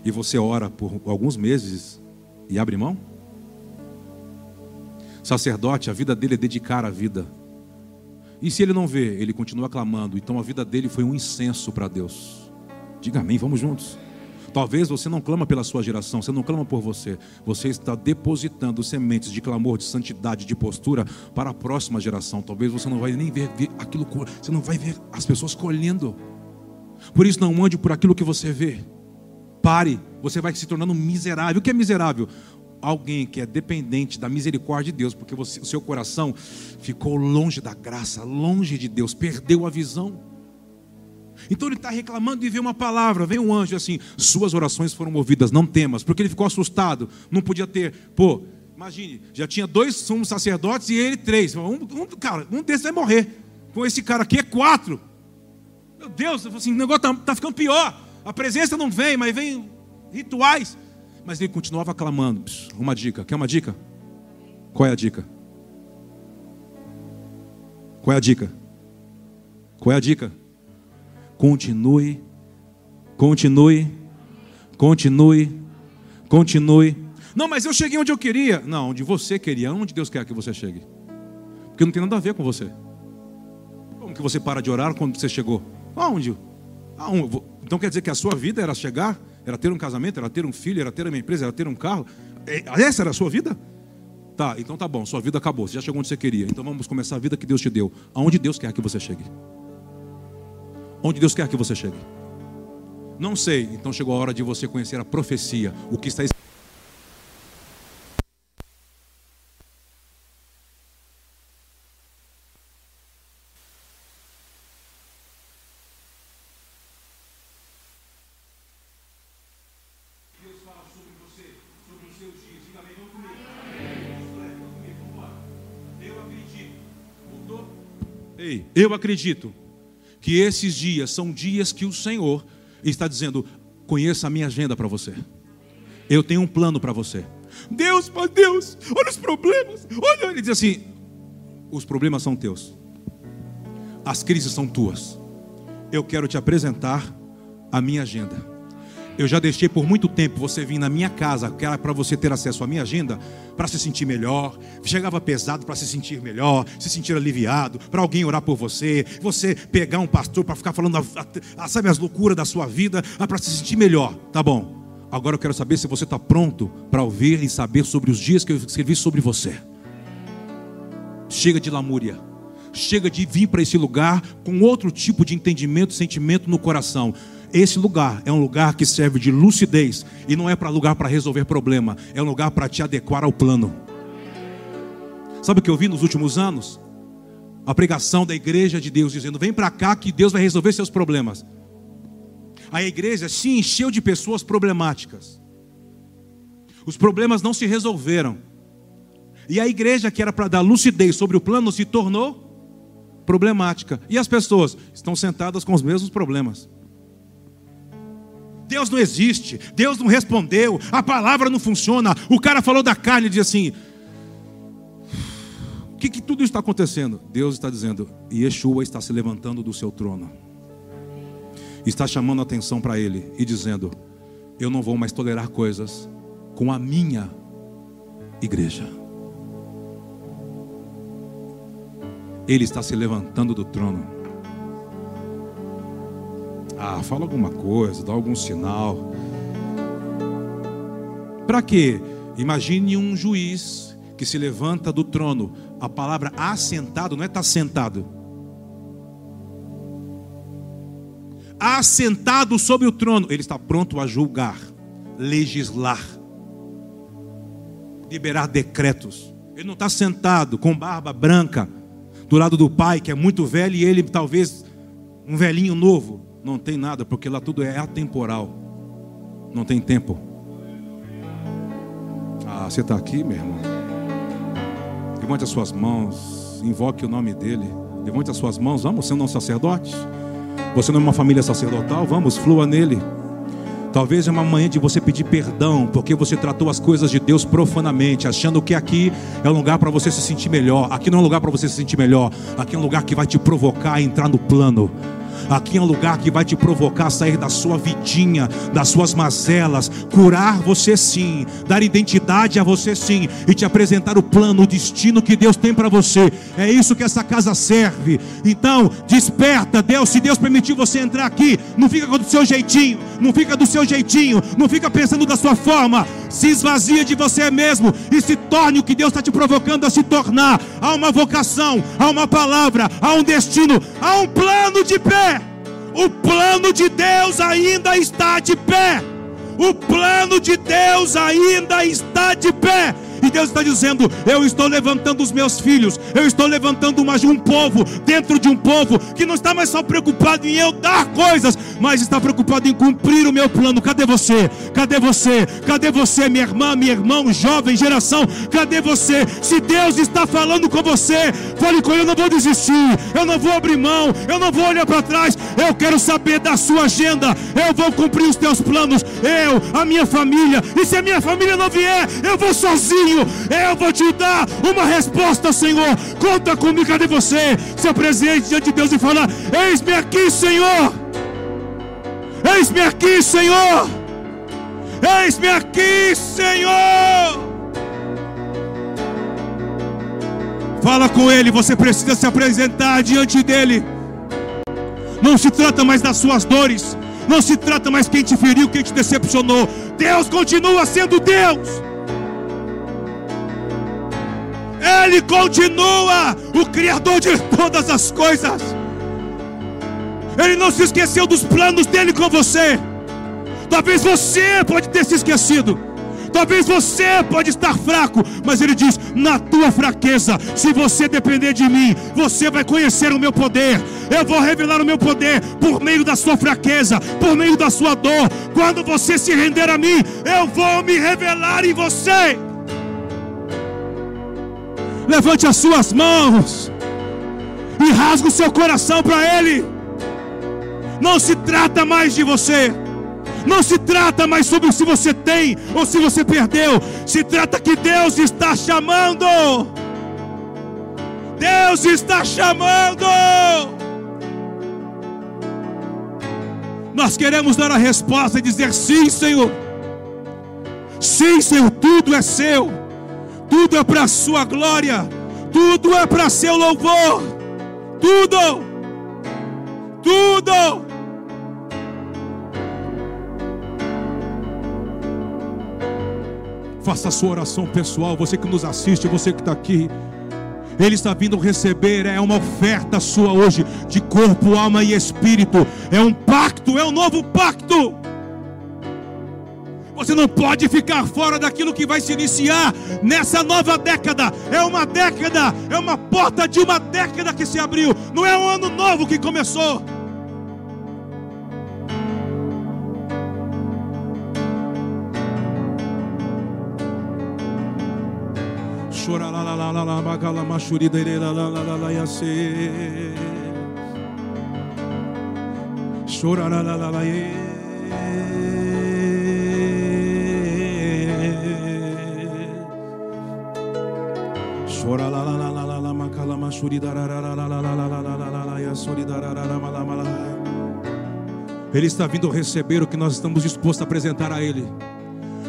E você ora por alguns meses e abre mão? Sacerdote, a vida dele é dedicar a vida. E se ele não vê, ele continua clamando. Então a vida dele foi um incenso para Deus. Diga amém, vamos juntos. Talvez você não clama pela sua geração, você não clama por você. Você está depositando sementes de clamor, de santidade, de postura para a próxima geração. Talvez você não vai nem ver, ver aquilo, você não vai ver as pessoas colhendo. Por isso não ande por aquilo que você vê. Pare, você vai se tornando miserável. O que é miserável? Alguém que é dependente da misericórdia de Deus, porque você, o seu coração ficou longe da graça, longe de Deus, perdeu a visão. Então ele está reclamando de ver uma palavra. Vem um anjo assim: Suas orações foram ouvidas, não temas. Porque ele ficou assustado, não podia ter. Pô, imagine, já tinha dois sumos sacerdotes e ele três. Um, um, cara, um desses vai morrer. Com esse cara aqui é quatro. Meu Deus, assim, o negócio está tá ficando pior. A presença não vem, mas vem rituais. Mas ele continuava clamando. Uma dica: quer uma dica? Qual é a dica? Qual é a dica? Qual é a dica? Continue, continue, continue, continue. Não, mas eu cheguei onde eu queria. Não, onde você queria, onde Deus quer que você chegue. Porque não tem nada a ver com você. Como que você para de orar quando você chegou? Aonde? Aonde? Então quer dizer que a sua vida era chegar? Era ter um casamento? Era ter um filho? Era ter uma empresa? Era ter um carro? É, essa era a sua vida? Tá, então tá bom, sua vida acabou, você já chegou onde você queria. Então vamos começar a vida que Deus te deu. Aonde Deus quer que você chegue? Onde Deus quer que você chegue? Não sei, então chegou a hora de você conhecer a profecia, o que está escrito. Eu acredito que esses dias são dias que o Senhor está dizendo: conheça a minha agenda para você. Eu tenho um plano para você. Deus, meu Deus, olha os problemas. Olha, ele diz assim: os problemas são teus. As crises são tuas. Eu quero te apresentar a minha agenda. Eu já deixei por muito tempo você vir na minha casa, que era para você ter acesso à minha agenda, para se sentir melhor. Chegava pesado para se sentir melhor, se sentir aliviado, para alguém orar por você, você pegar um pastor para ficar falando, a, a, sabe, as loucuras da sua vida, ah, para se sentir melhor. Tá bom. Agora eu quero saber se você está pronto para ouvir e saber sobre os dias que eu escrevi sobre você. Chega de lamúria. Chega de vir para esse lugar com outro tipo de entendimento, sentimento no coração. Esse lugar é um lugar que serve de lucidez e não é para lugar para resolver problema, é um lugar para te adequar ao plano. Sabe o que eu vi nos últimos anos? A pregação da igreja de Deus dizendo: "Vem para cá que Deus vai resolver seus problemas". A igreja se encheu de pessoas problemáticas. Os problemas não se resolveram. E a igreja que era para dar lucidez sobre o plano se tornou problemática. E as pessoas estão sentadas com os mesmos problemas. Deus não existe, Deus não respondeu, a palavra não funciona. O cara falou da carne e diz assim: O que, que tudo isso está acontecendo? Deus está dizendo: Yeshua está se levantando do seu trono, está chamando a atenção para ele e dizendo: Eu não vou mais tolerar coisas com a minha igreja. Ele está se levantando do trono. Ah, fala alguma coisa, dá algum sinal. Para quê? Imagine um juiz que se levanta do trono. A palavra assentado não é estar tá sentado. Assentado sobre o trono, ele está pronto a julgar, legislar, liberar decretos. Ele não está sentado com barba branca do lado do pai, que é muito velho, e ele talvez um velhinho novo. Não tem nada, porque lá tudo é atemporal. Não tem tempo. Ah, você está aqui, meu irmão? Levante as suas mãos, invoque o nome dele. Levante as suas mãos, vamos, você não é um sacerdote? Você não é uma família sacerdotal? Vamos, flua nele. Talvez é uma manhã de você pedir perdão, porque você tratou as coisas de Deus profanamente, achando que aqui é um lugar para você se sentir melhor. Aqui não é um lugar para você se sentir melhor. Aqui é um lugar que vai te provocar a entrar no plano. Aqui é um lugar que vai te provocar a sair da sua vidinha, das suas mazelas, curar você sim, dar identidade a você sim e te apresentar o plano, o destino que Deus tem para você. É isso que essa casa serve. Então, desperta, Deus, se Deus permitiu você entrar aqui, não fica do seu jeitinho, não fica do seu jeitinho, não fica pensando da sua forma. Se esvazia de você mesmo e se torne o que Deus está te provocando a se tornar. Há uma vocação, há uma palavra, há um destino, há um plano de pé. O plano de Deus ainda está de pé. O plano de Deus ainda está de pé. E Deus está dizendo: Eu estou levantando os meus filhos, eu estou levantando mais um povo dentro de um povo que não está mais só preocupado em eu dar coisas, mas está preocupado em cumprir o meu plano. Cadê você? Cadê você? Cadê você, minha irmã, meu irmão, jovem geração? Cadê você? Se Deus está falando com você, fale com ele: Eu não vou desistir, eu não vou abrir mão, eu não vou olhar para trás. Eu quero saber da sua agenda, eu vou cumprir os teus planos. Eu, a minha família, e se a minha família não vier, eu vou sozinho eu vou te dar uma resposta, Senhor. Conta comigo, cadê você? Se apresente diante de Deus e fala: Eis-me aqui, Senhor. Eis-me aqui, Senhor. Eis-me aqui, Senhor. Fala com Ele, você precisa se apresentar diante dEle. Não se trata mais das suas dores, não se trata mais quem te feriu, quem te decepcionou. Deus continua sendo Deus. Ele continua o Criador de todas as coisas. Ele não se esqueceu dos planos dele com você. Talvez você pode ter se esquecido. Talvez você pode estar fraco, mas ele diz: "Na tua fraqueza, se você depender de mim, você vai conhecer o meu poder. Eu vou revelar o meu poder por meio da sua fraqueza, por meio da sua dor. Quando você se render a mim, eu vou me revelar em você." Levante as suas mãos e rasgue o seu coração para Ele. Não se trata mais de você. Não se trata mais sobre se você tem ou se você perdeu. Se trata que Deus está chamando. Deus está chamando. Nós queremos dar a resposta e dizer: sim, Senhor. Sim, Senhor, tudo é seu tudo é para a sua glória, tudo é para seu louvor, tudo, tudo. Faça a sua oração pessoal, você que nos assiste, você que está aqui. Ele está vindo receber, é uma oferta sua hoje, de corpo, alma e espírito. É um pacto, é um novo pacto. Você não pode ficar fora daquilo que vai se iniciar nessa nova década. É uma década, é uma porta de uma década que se abriu. Não é um ano novo que começou. Chora lá lá lá lá lá lá lá. Chora lá lá Ele está vindo receber o que nós estamos dispostos a apresentar a Ele.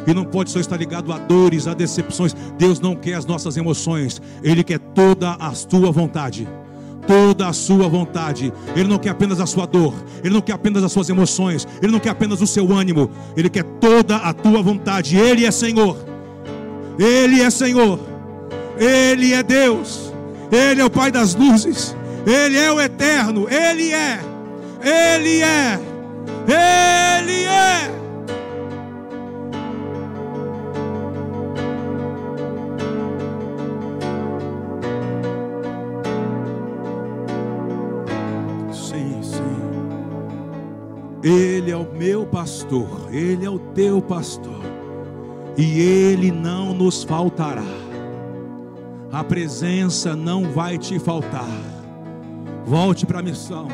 E não pode só estar ligado a dores, a decepções. Deus não quer as nossas emoções. Ele quer toda a tua vontade. toda a sua vontade. Ele não quer apenas a sua dor, ele não quer apenas as suas emoções, ele não quer apenas o seu ânimo, ele quer toda a tua vontade. Ele é Senhor. Ele é Senhor. Ele é Deus. Ele é o Pai das luzes. Ele é o eterno. Ele é. Ele é. Ele é. Ele é o meu pastor, Ele é o teu pastor, e Ele não nos faltará. A presença não vai te faltar. Volte para a missão,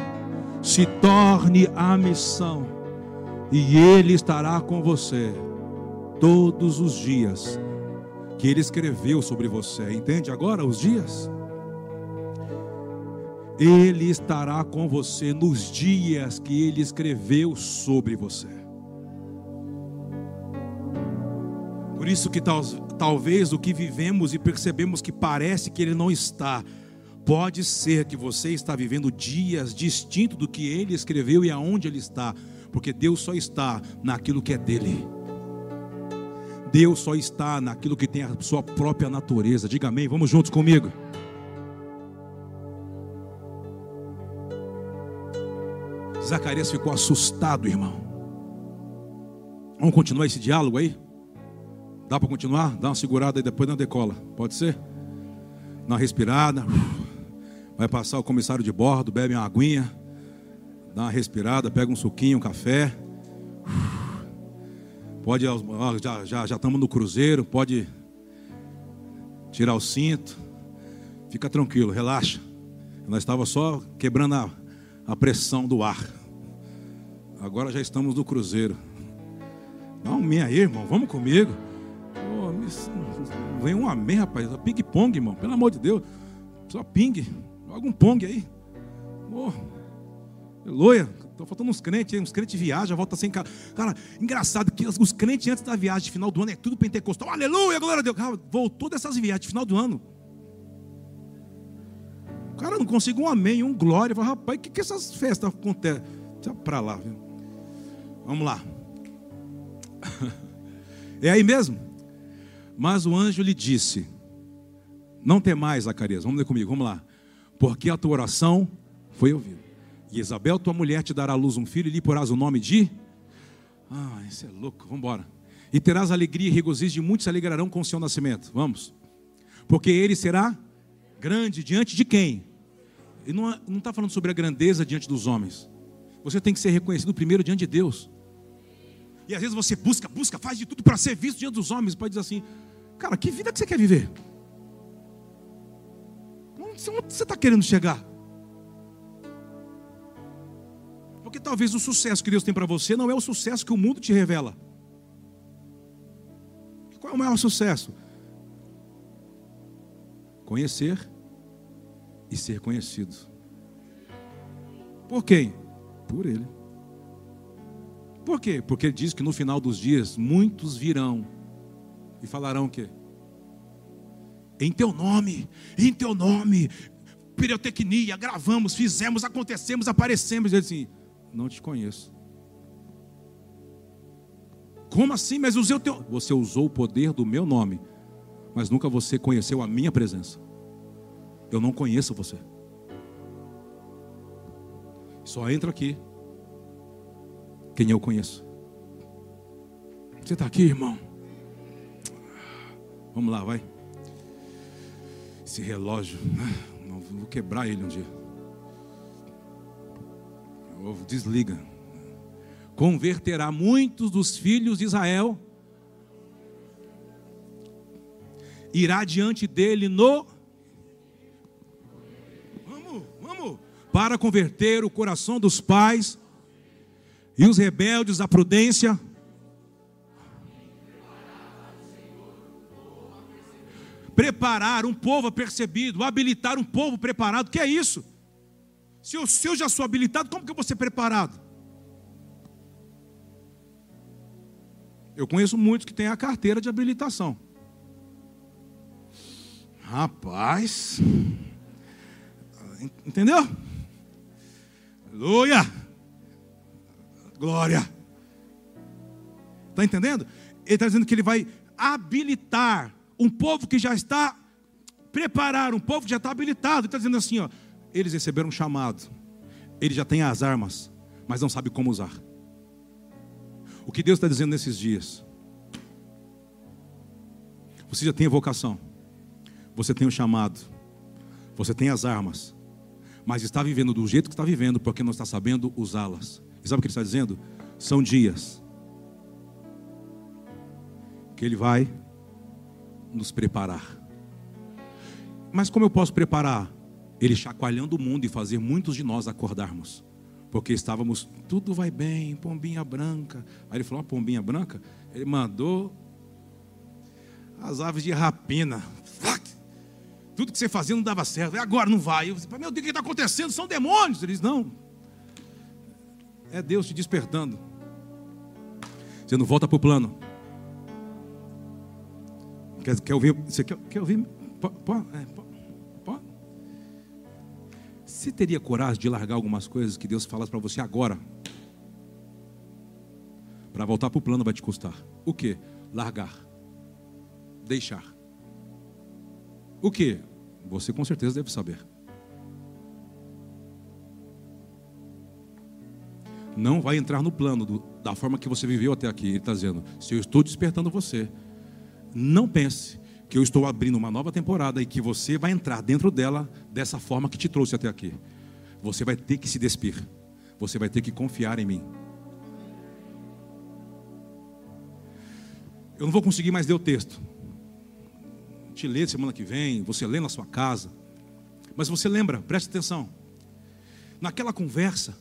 se torne a missão, e Ele estará com você todos os dias que Ele escreveu sobre você. Entende agora os dias? Ele estará com você nos dias que Ele escreveu sobre você. Por isso que tal, talvez o que vivemos e percebemos que parece que Ele não está, pode ser que você está vivendo dias distintos do que Ele escreveu e aonde Ele está, porque Deus só está naquilo que é dele. Deus só está naquilo que tem a sua própria natureza. Diga amém. Vamos juntos comigo. Zacarias ficou assustado, irmão. Vamos continuar esse diálogo aí? Dá para continuar? Dá uma segurada aí, depois não decola. Pode ser? Dá uma respirada. Vai passar o comissário de bordo, bebe uma aguinha. Dá uma respirada, pega um suquinho, um café. Pode, já, já, já estamos no cruzeiro, pode tirar o cinto. Fica tranquilo, relaxa. Nós estava só quebrando a, a pressão do ar. Agora já estamos no cruzeiro. Dá amém aí, irmão. Vamos comigo. Vem um amém, rapaz. Ping-pong, irmão. Pelo amor de Deus. Só ping. Joga um pong aí. Oh, aleluia. Estão faltando uns crentes. Uns crentes viajam, volta sem cara. Cara, engraçado que os crentes antes da viagem de final do ano é tudo pentecostal. Aleluia, glória a Deus. Cara, voltou dessas viagens de final do ano. Cara não conseguiu um amém, um glória. Fala, rapaz, o que, que essas festas acontecem? Deixa pra lá, viu? Vamos lá. É aí mesmo? Mas o anjo lhe disse: Não tem mais, Zacarias. Vamos ler comigo, vamos lá. Porque a tua oração foi ouvida. E Isabel, tua mulher, te dará à luz um filho e lhe porás o nome de. Ah, isso é louco, vamos embora. E terás alegria e regozijo, e muitos se alegrarão com o seu nascimento. Vamos. Porque ele será grande diante de quem? Ele não está falando sobre a grandeza diante dos homens. Você tem que ser reconhecido primeiro diante de Deus. E às vezes você busca, busca, faz de tudo para ser visto diante dos homens. Pode dizer assim, cara, que vida que você quer viver? Onde você está querendo chegar? Porque talvez o sucesso que Deus tem para você não é o sucesso que o mundo te revela. Qual é o maior sucesso? Conhecer e ser conhecido. Por quem? Por Ele. Por quê? Porque ele diz que no final dos dias muitos virão e falarão o quê? Em teu nome, em teu nome, pirotecnia, gravamos, fizemos, acontecemos, aparecemos. Ele assim, não te conheço. Como assim? Mas usei o teu. Você usou o poder do meu nome, mas nunca você conheceu a minha presença. Eu não conheço você. Só entra aqui quem eu conheço. Você está aqui, irmão? Vamos lá, vai. Esse relógio, vou quebrar ele um dia. Desliga. Converterá muitos dos filhos de Israel. Irá diante dele no para converter o coração dos pais e os rebeldes à prudência. Preparar um povo apercebido, habilitar um povo preparado, que é isso? Se eu, se eu já sou habilitado, como que eu vou ser preparado? Eu conheço muitos que têm a carteira de habilitação. Rapaz, Entendeu? Aleluia! Glória! Está entendendo? Ele está dizendo que ele vai habilitar um povo que já está preparado, um povo que já está habilitado. Ele está dizendo assim: ó, eles receberam um chamado, eles já têm as armas, mas não sabem como usar. O que Deus está dizendo nesses dias? Você já tem a vocação, você tem o chamado, você tem as armas, mas está vivendo do jeito que está vivendo porque não está sabendo usá-las. E sabe o que ele está dizendo? São dias que ele vai nos preparar. Mas como eu posso preparar? Ele chacoalhando o mundo e fazer muitos de nós acordarmos. Porque estávamos, tudo vai bem, pombinha branca. Aí ele falou, pombinha branca. Ele mandou as aves de rapina. Tudo que você fazia não dava certo. E agora não vai. Eu disse, meu Deus, o que está acontecendo? São demônios. Ele disse, não. É Deus te despertando. Você não volta para o plano. Quer, quer ouvir? Você quer, quer ouvir? Pô, pô, é, pô. Você teria coragem de largar algumas coisas que Deus falasse para você agora? Para voltar para o plano vai te custar. O que? Largar. Deixar. O que? Você com certeza deve saber. Não vai entrar no plano do, da forma que você viveu até aqui. Ele está dizendo: se eu estou despertando você, não pense que eu estou abrindo uma nova temporada e que você vai entrar dentro dela dessa forma que te trouxe até aqui. Você vai ter que se despir. Você vai ter que confiar em mim. Eu não vou conseguir mais ler o texto te ler semana que vem, você lê na sua casa. Mas você lembra, preste atenção. Naquela conversa,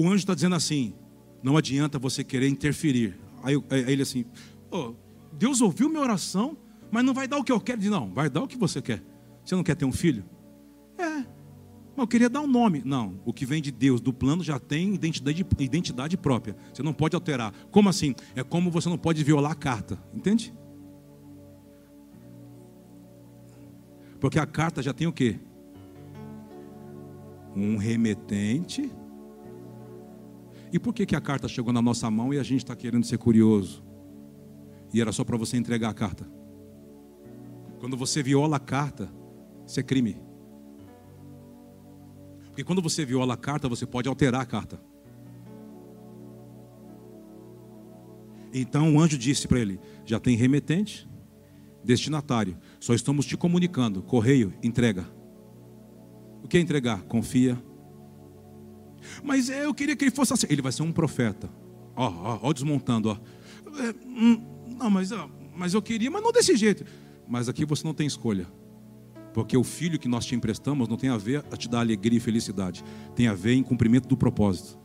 o anjo está dizendo assim: não adianta você querer interferir. Aí, aí ele assim: oh, Deus ouviu minha oração, mas não vai dar o que eu quero. Diz, não, vai dar o que você quer. Você não quer ter um filho? É, mas eu queria dar um nome. Não, o que vem de Deus, do plano, já tem identidade, identidade própria. Você não pode alterar. Como assim? É como você não pode violar a carta. Entende? Porque a carta já tem o quê? Um remetente. E por que, que a carta chegou na nossa mão e a gente está querendo ser curioso? E era só para você entregar a carta. Quando você viola a carta, isso é crime. Porque quando você viola a carta, você pode alterar a carta. Então o anjo disse para ele: já tem remetente, destinatário. Só estamos te comunicando. Correio, entrega. O que é entregar? Confia. Mas eu queria que ele fosse assim. Ele vai ser um profeta. Ó, ó, ó desmontando, ó. É, hum, não, mas, ó, mas eu queria, mas não desse jeito. Mas aqui você não tem escolha. Porque o filho que nós te emprestamos não tem a ver a te dar alegria e felicidade. Tem a ver em cumprimento do propósito.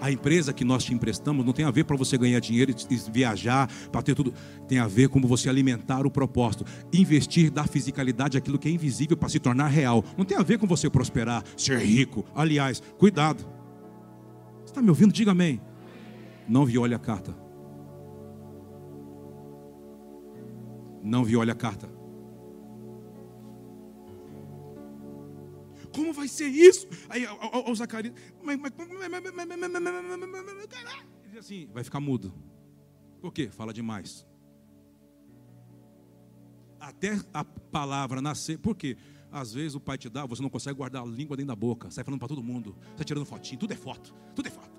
A empresa que nós te emprestamos não tem a ver para você ganhar dinheiro e viajar, para ter tudo. Tem a ver como você alimentar o propósito. Investir, dar fisicalidade àquilo que é invisível para se tornar real. Não tem a ver com você prosperar, ser rico. Aliás, cuidado. Você está me ouvindo? Diga amém. Não viole a carta. Não viole a carta. Como vai ser isso? Aí o Zacarias, mas, mas, diz assim, vai ficar mudo. Por quê? Fala demais. Até a palavra nascer, por quê? Às vezes o pai te dá, você não consegue guardar a língua dentro da boca, sai falando para todo mundo, está tirando fotinho, tudo é foto, tudo é foto,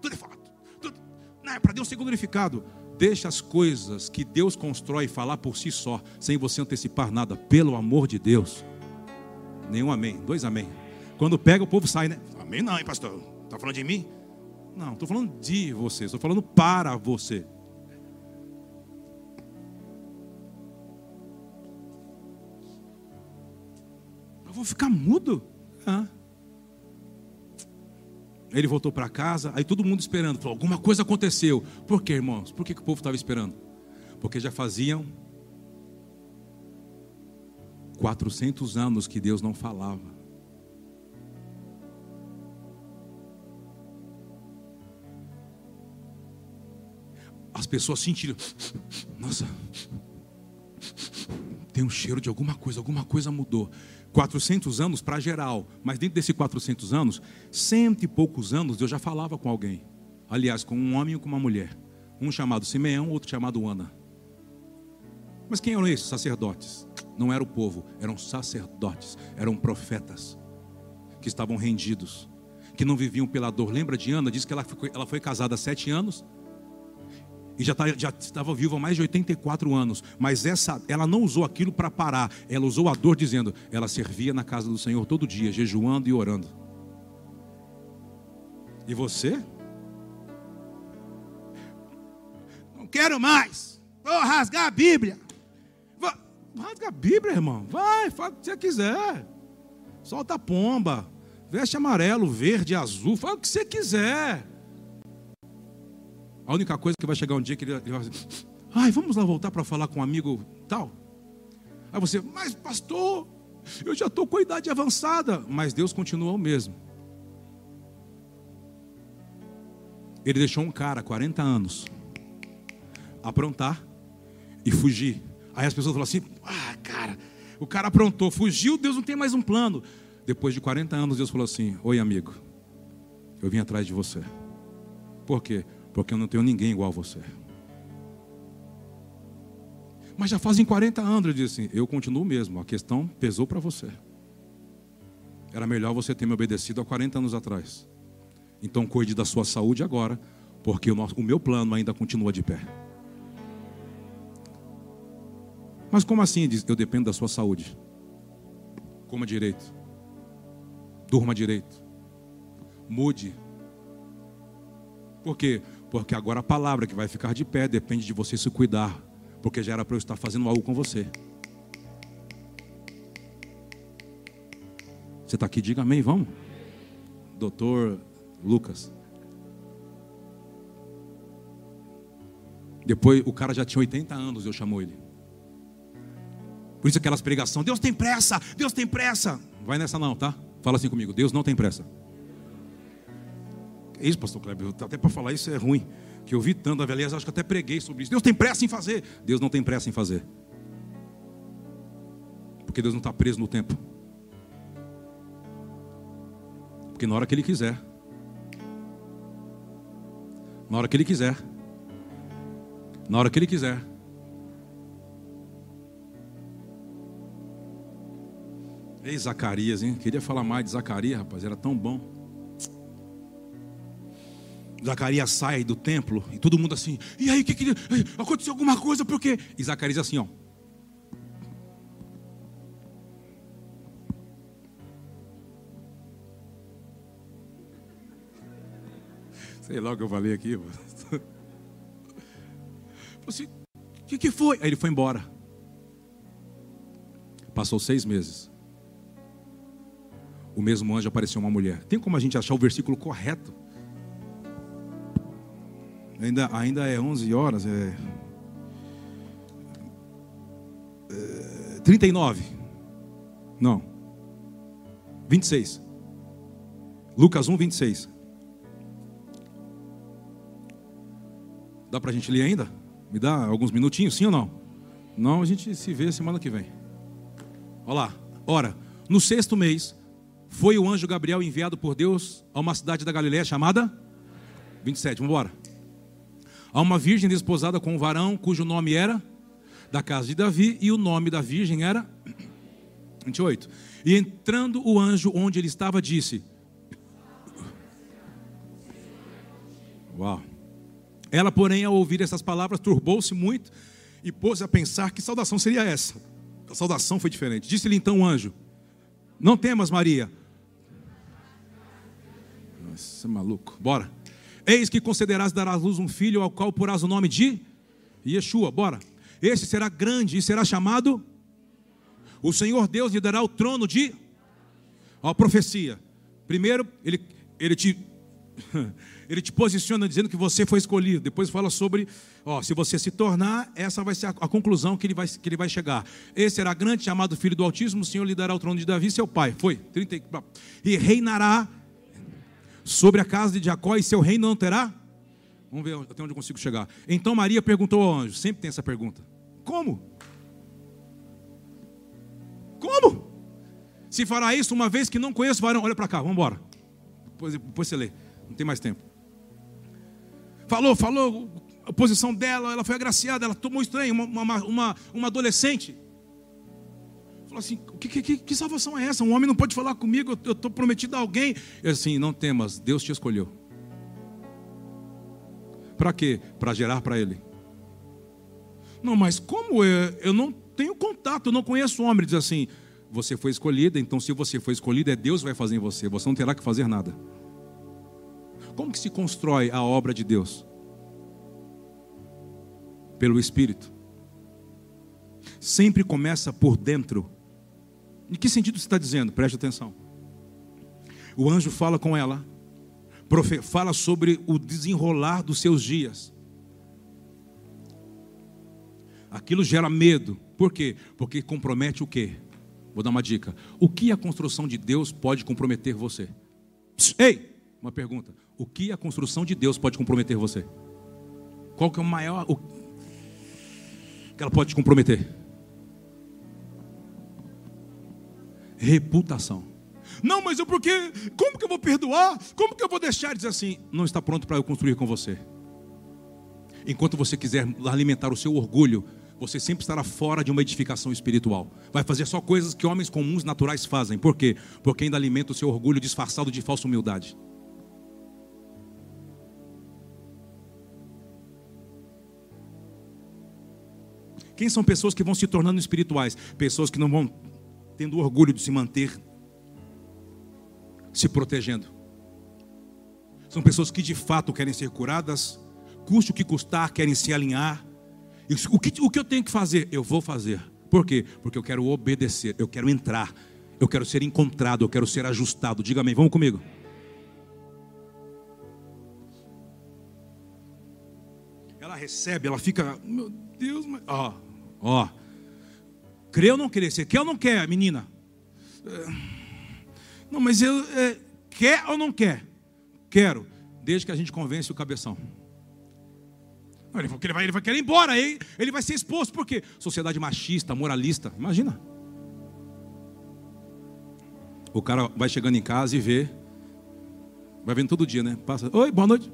tudo é foto, tudo. Não é para Deus ser glorificado. Deixa as coisas que Deus constrói falar por si só, sem você antecipar nada, pelo amor de Deus. Nenhum amém. Dois amém. Quando pega, o povo sai, né? Amém não, hein, pastor? Está falando de mim? Não, estou falando de você. Estou falando para você. Eu vou ficar mudo? Ah. Ele voltou para casa, aí todo mundo esperando. Falou, alguma coisa aconteceu. Por quê, irmãos? Por que, que o povo estava esperando? Porque já faziam 400 anos que Deus não falava. As pessoas sentiram, nossa, tem um cheiro de alguma coisa, alguma coisa mudou. 400 anos para geral, mas dentro desses 400 anos, cento e poucos anos eu já falava com alguém. Aliás, com um homem e com uma mulher. Um chamado Simeão, outro chamado Ana. Mas quem eram esses sacerdotes? Não era o povo, eram sacerdotes, eram profetas que estavam rendidos, que não viviam pela dor. Lembra de Ana? Diz que ela foi, ela foi casada há sete anos e já, tá, já estava viva há mais de 84 anos, mas essa, ela não usou aquilo para parar, ela usou a dor dizendo, ela servia na casa do Senhor todo dia, jejuando e orando. E você? Não quero mais, vou rasgar a Bíblia. Rasga a Bíblia, irmão. Vai, faz o que você quiser. Solta a pomba. Veste amarelo, verde, azul. Faz o que você quiser. A única coisa que vai chegar um dia que ele, vai dizer, ai, vamos lá voltar para falar com um amigo tal. Aí você, mas pastor, eu já estou com a idade avançada. Mas Deus continua o mesmo. Ele deixou um cara, 40 anos, aprontar e fugir. Aí as pessoas falam assim: ah, cara, o cara aprontou, fugiu, Deus não tem mais um plano. Depois de 40 anos, Deus falou assim: Oi, amigo, eu vim atrás de você. Por quê? Porque eu não tenho ninguém igual a você. Mas já fazem 40 anos, ele disse assim: Eu continuo mesmo, a questão pesou para você. Era melhor você ter me obedecido há 40 anos atrás. Então cuide da sua saúde agora, porque o meu plano ainda continua de pé. Mas como assim? Diz, eu dependo da sua saúde. Coma direito. Durma direito. Mude. Por quê? Porque agora a palavra que vai ficar de pé depende de você se cuidar. Porque já era para eu estar fazendo algo com você. Você está aqui? Diga amém, vamos. Doutor Lucas. Depois o cara já tinha 80 anos, eu chamou ele. Por isso aquelas pregações, Deus tem pressa, Deus tem pressa. Vai nessa não, tá? Fala assim comigo, Deus não tem pressa. É isso, pastor Kleber, até para falar isso é ruim. Que eu vi tanto, aliás, acho que até preguei sobre isso. Deus tem pressa em fazer. Deus não tem pressa em fazer. Porque Deus não está preso no tempo. Porque na hora que Ele quiser, na hora que Ele quiser, na hora que Ele quiser, Ei, Zacarias, hein? Queria falar mais de Zacarias, rapaz, era tão bom. Zacarias sai do templo e todo mundo assim, e aí, que, que aconteceu alguma coisa, por quê? E Zacarias assim, ó. Sei lá o que eu falei aqui. Assim, o que, que foi? Aí ele foi embora. Passou seis meses o mesmo anjo apareceu uma mulher. Tem como a gente achar o versículo correto? Ainda, ainda é 11 horas, é, é 39. Não. 26. Lucas 1, 26. Dá para a gente ler ainda? Me dá alguns minutinhos, sim ou não? Não, a gente se vê semana que vem. Olha lá. Ora, no sexto mês, foi o anjo Gabriel enviado por Deus a uma cidade da Galiléia chamada 27, vamos embora. A uma virgem desposada com um varão cujo nome era da casa de Davi e o nome da virgem era 28. E entrando o anjo onde ele estava, disse: Uau. Ela, porém, ao ouvir essas palavras, turbou-se muito e pôs a pensar que saudação seria essa. A saudação foi diferente. Disse-lhe então o anjo: Não temas, Maria, você é maluco. Bora. Eis que concederás dar à luz um filho ao qual porás o nome de Yeshua. Bora. Este será grande e será chamado. O Senhor Deus lhe dará o trono de. Ó, profecia. Primeiro, ele, ele te. Ele te posiciona dizendo que você foi escolhido. Depois fala sobre, ó, se você se tornar, essa vai ser a, a conclusão que ele, vai, que ele vai chegar. Esse será grande, chamado filho do Altíssimo, o Senhor lhe dará o trono de Davi, seu pai. Foi. 30, e reinará sobre a casa de Jacó e seu reino não terá? Vamos ver até onde eu consigo chegar. Então Maria perguntou ao anjo, sempre tem essa pergunta: Como? Como? Se fará isso uma vez que não conheço varão, olha para cá, vamos embora. Depois, depois você lê, não tem mais tempo. Falou, falou, a posição dela, ela foi agraciada, ela tomou estranho, uma, uma, uma, uma adolescente Assim: que, que, que, salvação é essa? Um homem não pode falar comigo, eu estou prometido a alguém. Assim, não temas, Deus te escolheu. Para quê? Para gerar para ele. Não, mas como eu, eu não tenho contato, eu não conheço o homem. Ele diz assim: você foi escolhida, então se você foi escolhida, é Deus que vai fazer em você, você não terá que fazer nada. Como que se constrói a obra de Deus? Pelo Espírito. Sempre começa por dentro. Em que sentido você está dizendo? Preste atenção. O anjo fala com ela, fala sobre o desenrolar dos seus dias. Aquilo gera medo. Por quê? Porque compromete o quê? Vou dar uma dica. O que a construção de Deus pode comprometer você? Ei, uma pergunta. O que a construção de Deus pode comprometer você? Qual que é o maior o que ela pode te comprometer? Reputação. Não, mas eu porque como que eu vou perdoar? Como que eu vou deixar dizer assim? Não está pronto para eu construir com você. Enquanto você quiser alimentar o seu orgulho, você sempre estará fora de uma edificação espiritual. Vai fazer só coisas que homens comuns naturais fazem. Por quê? Porque ainda alimenta o seu orgulho disfarçado de falsa humildade. Quem são pessoas que vão se tornando espirituais? Pessoas que não vão tendo orgulho de se manter se protegendo. São pessoas que de fato querem ser curadas, custe o que custar, querem se alinhar. O que, o que eu tenho que fazer? Eu vou fazer. Por quê? Porque eu quero obedecer, eu quero entrar, eu quero ser encontrado, eu quero ser ajustado. Diga amém, vamos comigo. Ela recebe, ela fica, meu Deus, mas... ó, ó. Crê ou não querer? Você quer ou não quer, menina? É... Não, mas eu é, quer ou não quer? Quero, desde que a gente convence o cabeção. Ele vai, ele vai, ele vai querer ir embora, ele, ele vai ser exposto, por quê? Sociedade machista, moralista, imagina. O cara vai chegando em casa e vê, vai vendo todo dia, né? Passa, oi, boa noite.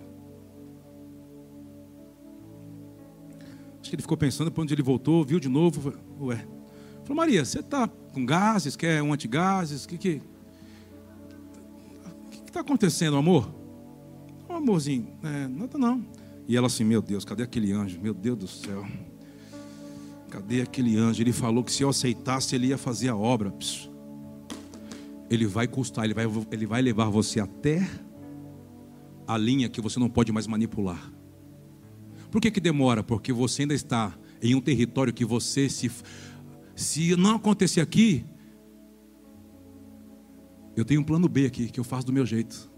Acho que ele ficou pensando, para onde ele voltou, viu de novo, ué. Falou, Maria, você está com gases, quer um antigases? O que que está acontecendo, amor? Oh, amorzinho, é, nada não. E ela assim, meu Deus, cadê aquele anjo? Meu Deus do céu. Cadê aquele anjo? Ele falou que se eu aceitasse, ele ia fazer a obra. Ele vai custar, ele vai, ele vai levar você até a linha que você não pode mais manipular. Por que, que demora? Porque você ainda está em um território que você, se, se não acontecer aqui, eu tenho um plano B aqui, que eu faço do meu jeito.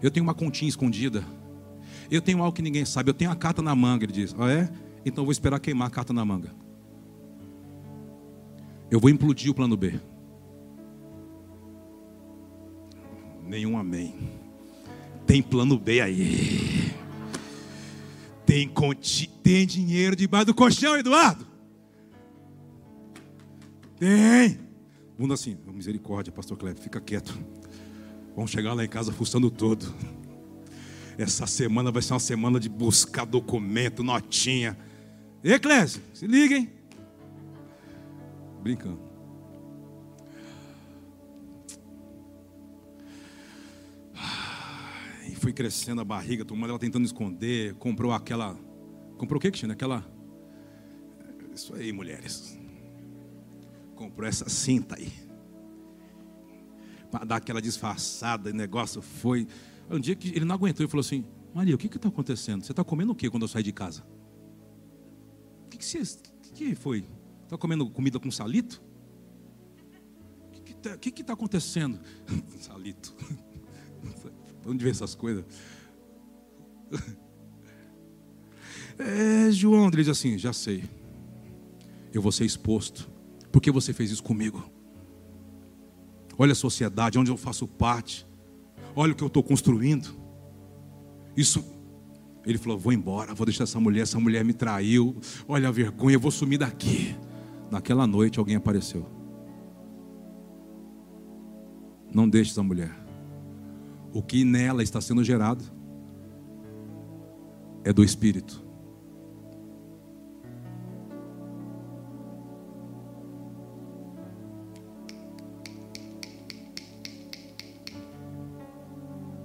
Eu tenho uma continha escondida. Eu tenho algo que ninguém sabe. Eu tenho a carta na manga. Ele diz: Ah, é? Então eu vou esperar queimar a carta na manga. Eu vou implodir o plano B. Nenhum amém. Tem plano B aí. Tem, conti... Tem dinheiro debaixo do colchão, Eduardo? Tem. Mundo assim, misericórdia, pastor Cleber, fica quieto. Vamos chegar lá em casa fuçando todo. Essa semana vai ser uma semana de buscar documento, notinha. E Clécio, se liguem. Brincando. E foi crescendo a barriga, tomando ela tentando esconder, comprou aquela. Comprou o que, Cristina? Aquela. Isso aí, mulheres comprou essa cinta aí. Para dar aquela disfarçada, o negócio foi. Um dia que ele não aguentou e falou assim: Maria, o que está acontecendo? Você está comendo o que quando eu saio de casa? O que, que, você, que, que foi? Está comendo comida com salito? O que está tá acontecendo? salito. Onde vem essas coisas? É, João, ele diz assim: já sei. Eu vou ser exposto. Por que você fez isso comigo? Olha a sociedade, onde eu faço parte. Olha o que eu estou construindo. Isso. Ele falou: Vou embora, vou deixar essa mulher. Essa mulher me traiu. Olha a vergonha, eu vou sumir daqui. Naquela noite alguém apareceu. Não deixe essa mulher. O que nela está sendo gerado é do Espírito.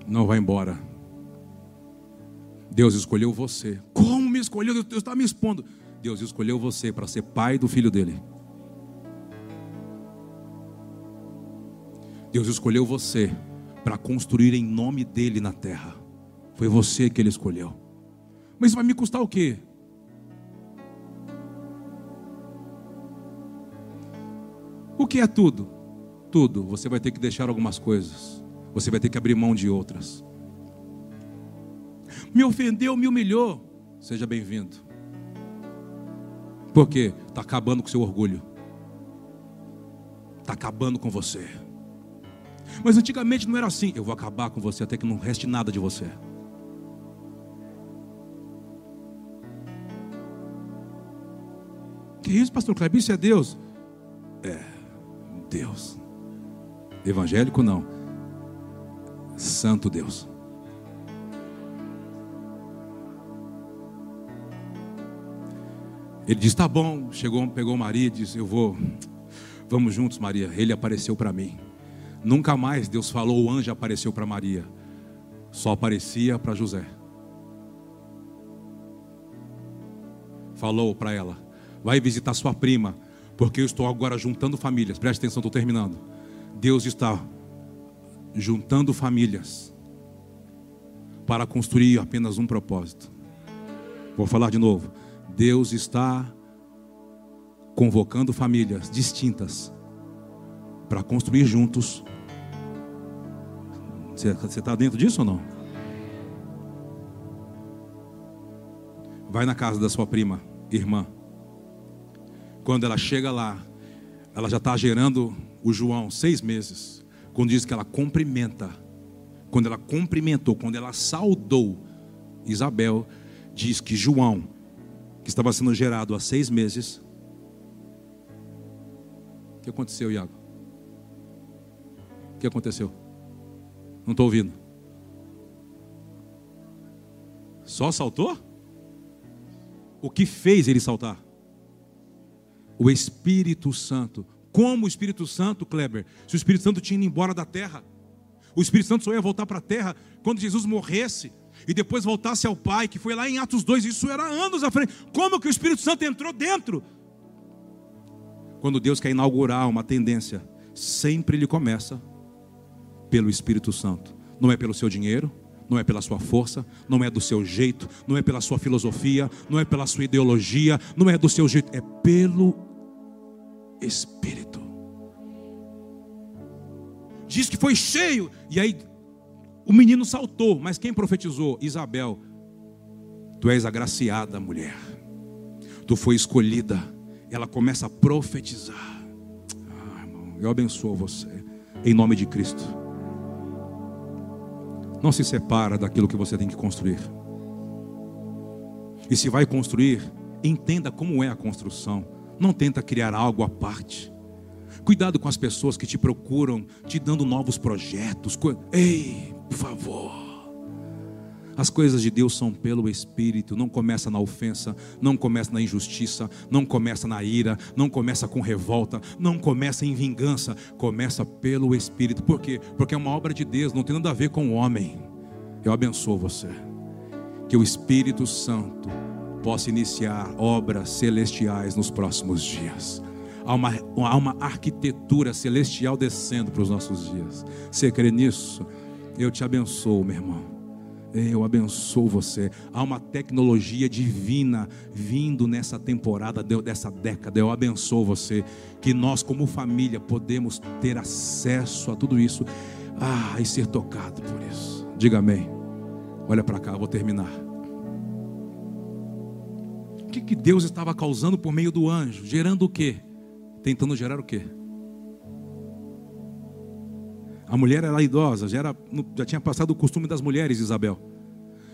Não vai embora. Deus escolheu você. Como me escolheu? Deus está me expondo. Deus escolheu você para ser pai do filho dele. Deus escolheu você para construir em nome dele na terra. Foi você que ele escolheu. Mas vai me custar o quê? O que é tudo? Tudo. Você vai ter que deixar algumas coisas. Você vai ter que abrir mão de outras. Me ofendeu, me humilhou. Seja bem-vindo. Por quê? Está acabando com seu orgulho. Está acabando com você. Mas antigamente não era assim. Eu vou acabar com você até que não reste nada de você. Que isso, pastor Kleber? Isso é Deus? É, Deus. Evangélico não. Santo Deus. Ele disse: Tá bom. Chegou, pegou Maria e disse: Eu vou. Vamos juntos, Maria. Ele apareceu para mim. Nunca mais Deus falou, o anjo apareceu para Maria. Só aparecia para José. Falou para ela: Vai visitar sua prima, porque eu estou agora juntando famílias. Preste atenção, estou terminando. Deus está juntando famílias para construir apenas um propósito. Vou falar de novo. Deus está convocando famílias distintas para construir juntos. Você está dentro disso ou não? Vai na casa da sua prima, irmã. Quando ela chega lá, ela já está gerando o João seis meses. Quando diz que ela cumprimenta, quando ela cumprimentou, quando ela saudou Isabel, diz que João, que estava sendo gerado há seis meses, o que aconteceu, Iago? O que aconteceu? Não estou ouvindo. Só saltou? O que fez ele saltar? O Espírito Santo. Como o Espírito Santo, Kleber? Se o Espírito Santo tinha ido embora da terra, o Espírito Santo só ia voltar para a terra quando Jesus morresse e depois voltasse ao Pai, que foi lá em Atos 2, isso era anos à frente. Como que o Espírito Santo entrou dentro? Quando Deus quer inaugurar uma tendência, sempre ele começa pelo Espírito Santo. Não é pelo seu dinheiro, não é pela sua força, não é do seu jeito, não é pela sua filosofia, não é pela sua ideologia, não é do seu jeito, é pelo Espírito. Diz que foi cheio, e aí o menino saltou, mas quem profetizou? Isabel. Tu és agraciada, mulher. Tu foi escolhida. Ela começa a profetizar. Ah, irmão, eu abençoo você. Em nome de Cristo. Não se separa daquilo que você tem que construir. E se vai construir, entenda como é a construção. Não tenta criar algo à parte. Cuidado com as pessoas que te procuram, te dando novos projetos. Ei, por favor. As coisas de Deus são pelo Espírito, não começa na ofensa, não começa na injustiça, não começa na ira, não começa com revolta, não começa em vingança, começa pelo Espírito. Por quê? Porque é uma obra de Deus, não tem nada a ver com o homem. Eu abençoo você. Que o Espírito Santo possa iniciar obras celestiais nos próximos dias. Há uma, há uma arquitetura celestial descendo para os nossos dias. Você crê nisso? Eu te abençoo, meu irmão. Eu abençoo você. Há uma tecnologia divina vindo nessa temporada, dessa década. Eu abençoo você. Que nós, como família, podemos ter acesso a tudo isso. Ah, e ser tocado por isso. Diga amém. Olha para cá, eu vou terminar. O que, que Deus estava causando por meio do anjo? Gerando o quê? Tentando gerar o quê? A mulher era idosa, já, era, já tinha passado o costume das mulheres, Isabel.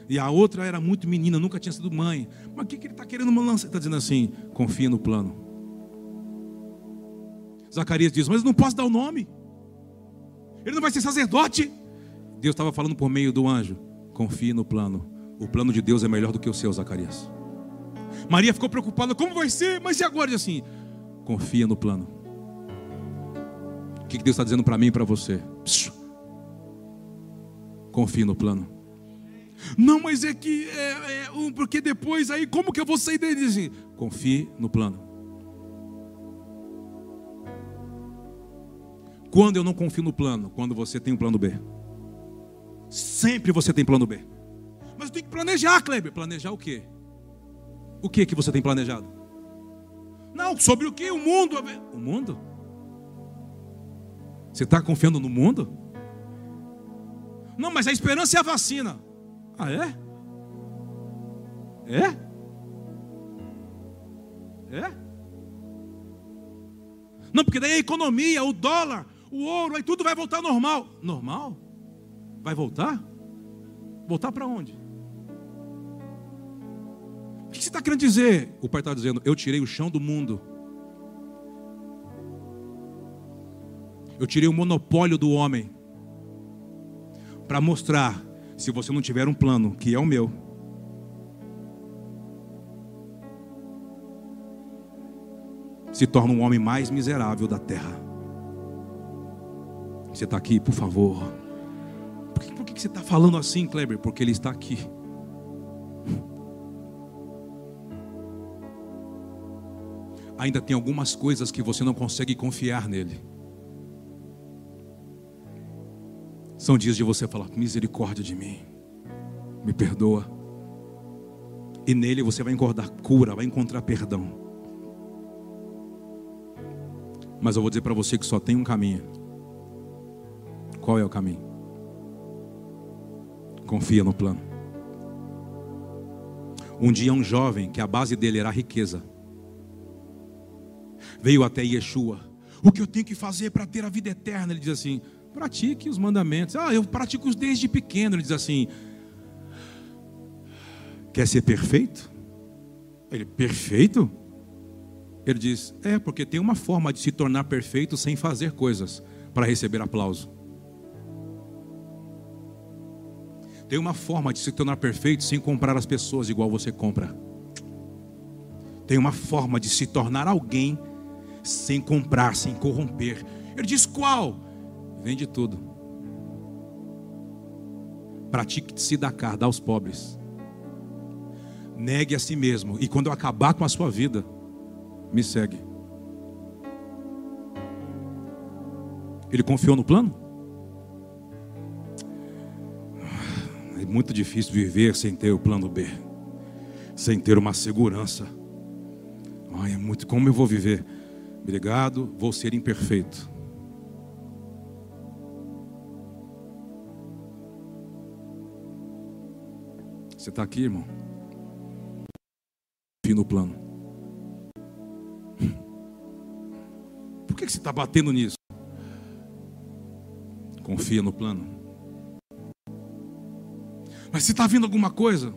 E a outra era muito menina, nunca tinha sido mãe. Mas o que, que ele está querendo lançar? Ele está dizendo assim: confia no plano. Zacarias diz: Mas eu não posso dar o nome. Ele não vai ser sacerdote. Deus estava falando por meio do anjo. Confie no plano. O plano de Deus é melhor do que o seu, Zacarias. Maria ficou preocupada, como vai ser? Mas e agora? Diz assim, confia no plano. O que Deus está dizendo para mim e para você? Confie no plano. Não, mas é que é, é, porque depois aí como que eu vou sair dele? Assim, confie no plano. Quando eu não confio no plano? Quando você tem um plano B. Sempre você tem plano B. Mas tenho que planejar, Kleber. Planejar o quê? O que que você tem planejado? Não, sobre o que? O mundo. O mundo? Você está confiando no mundo? Não, mas a esperança é a vacina. Ah, é? É? É? Não, porque daí a economia, o dólar, o ouro, aí tudo vai voltar normal. Normal? Vai voltar? Voltar para onde? O que você está querendo dizer? O pai está dizendo: Eu tirei o chão do mundo. Eu tirei o monopólio do homem. Para mostrar se você não tiver um plano, que é o meu, se torna um homem mais miserável da terra. Você está aqui, por favor. Por que, por que você está falando assim, Kleber? Porque ele está aqui. Ainda tem algumas coisas que você não consegue confiar nele. São dias de você falar: misericórdia de mim, me perdoa. E nele você vai encontrar cura, vai encontrar perdão. Mas eu vou dizer para você que só tem um caminho. Qual é o caminho? Confia no plano. Um dia um jovem que a base dele era a riqueza veio até Yeshua. O que eu tenho que fazer para ter a vida eterna? Ele diz assim: Pratique os mandamentos. Ah, eu pratico desde pequeno. Ele diz assim: Quer ser perfeito? Ele, perfeito? Ele diz: É, porque tem uma forma de se tornar perfeito sem fazer coisas para receber aplauso. Tem uma forma de se tornar perfeito sem comprar as pessoas igual você compra. Tem uma forma de se tornar alguém sem comprar, sem corromper. Ele diz: Qual? Vende tudo. Pratique-se da dar aos pobres. Negue a si mesmo. E quando eu acabar com a sua vida, me segue. Ele confiou no plano? É muito difícil viver sem ter o plano B, sem ter uma segurança. Ai, é muito. Como eu vou viver? Obrigado, vou ser imperfeito. Você está aqui, irmão? Fim no plano. Por que você está batendo nisso? Confia no plano. Mas se está vindo alguma coisa,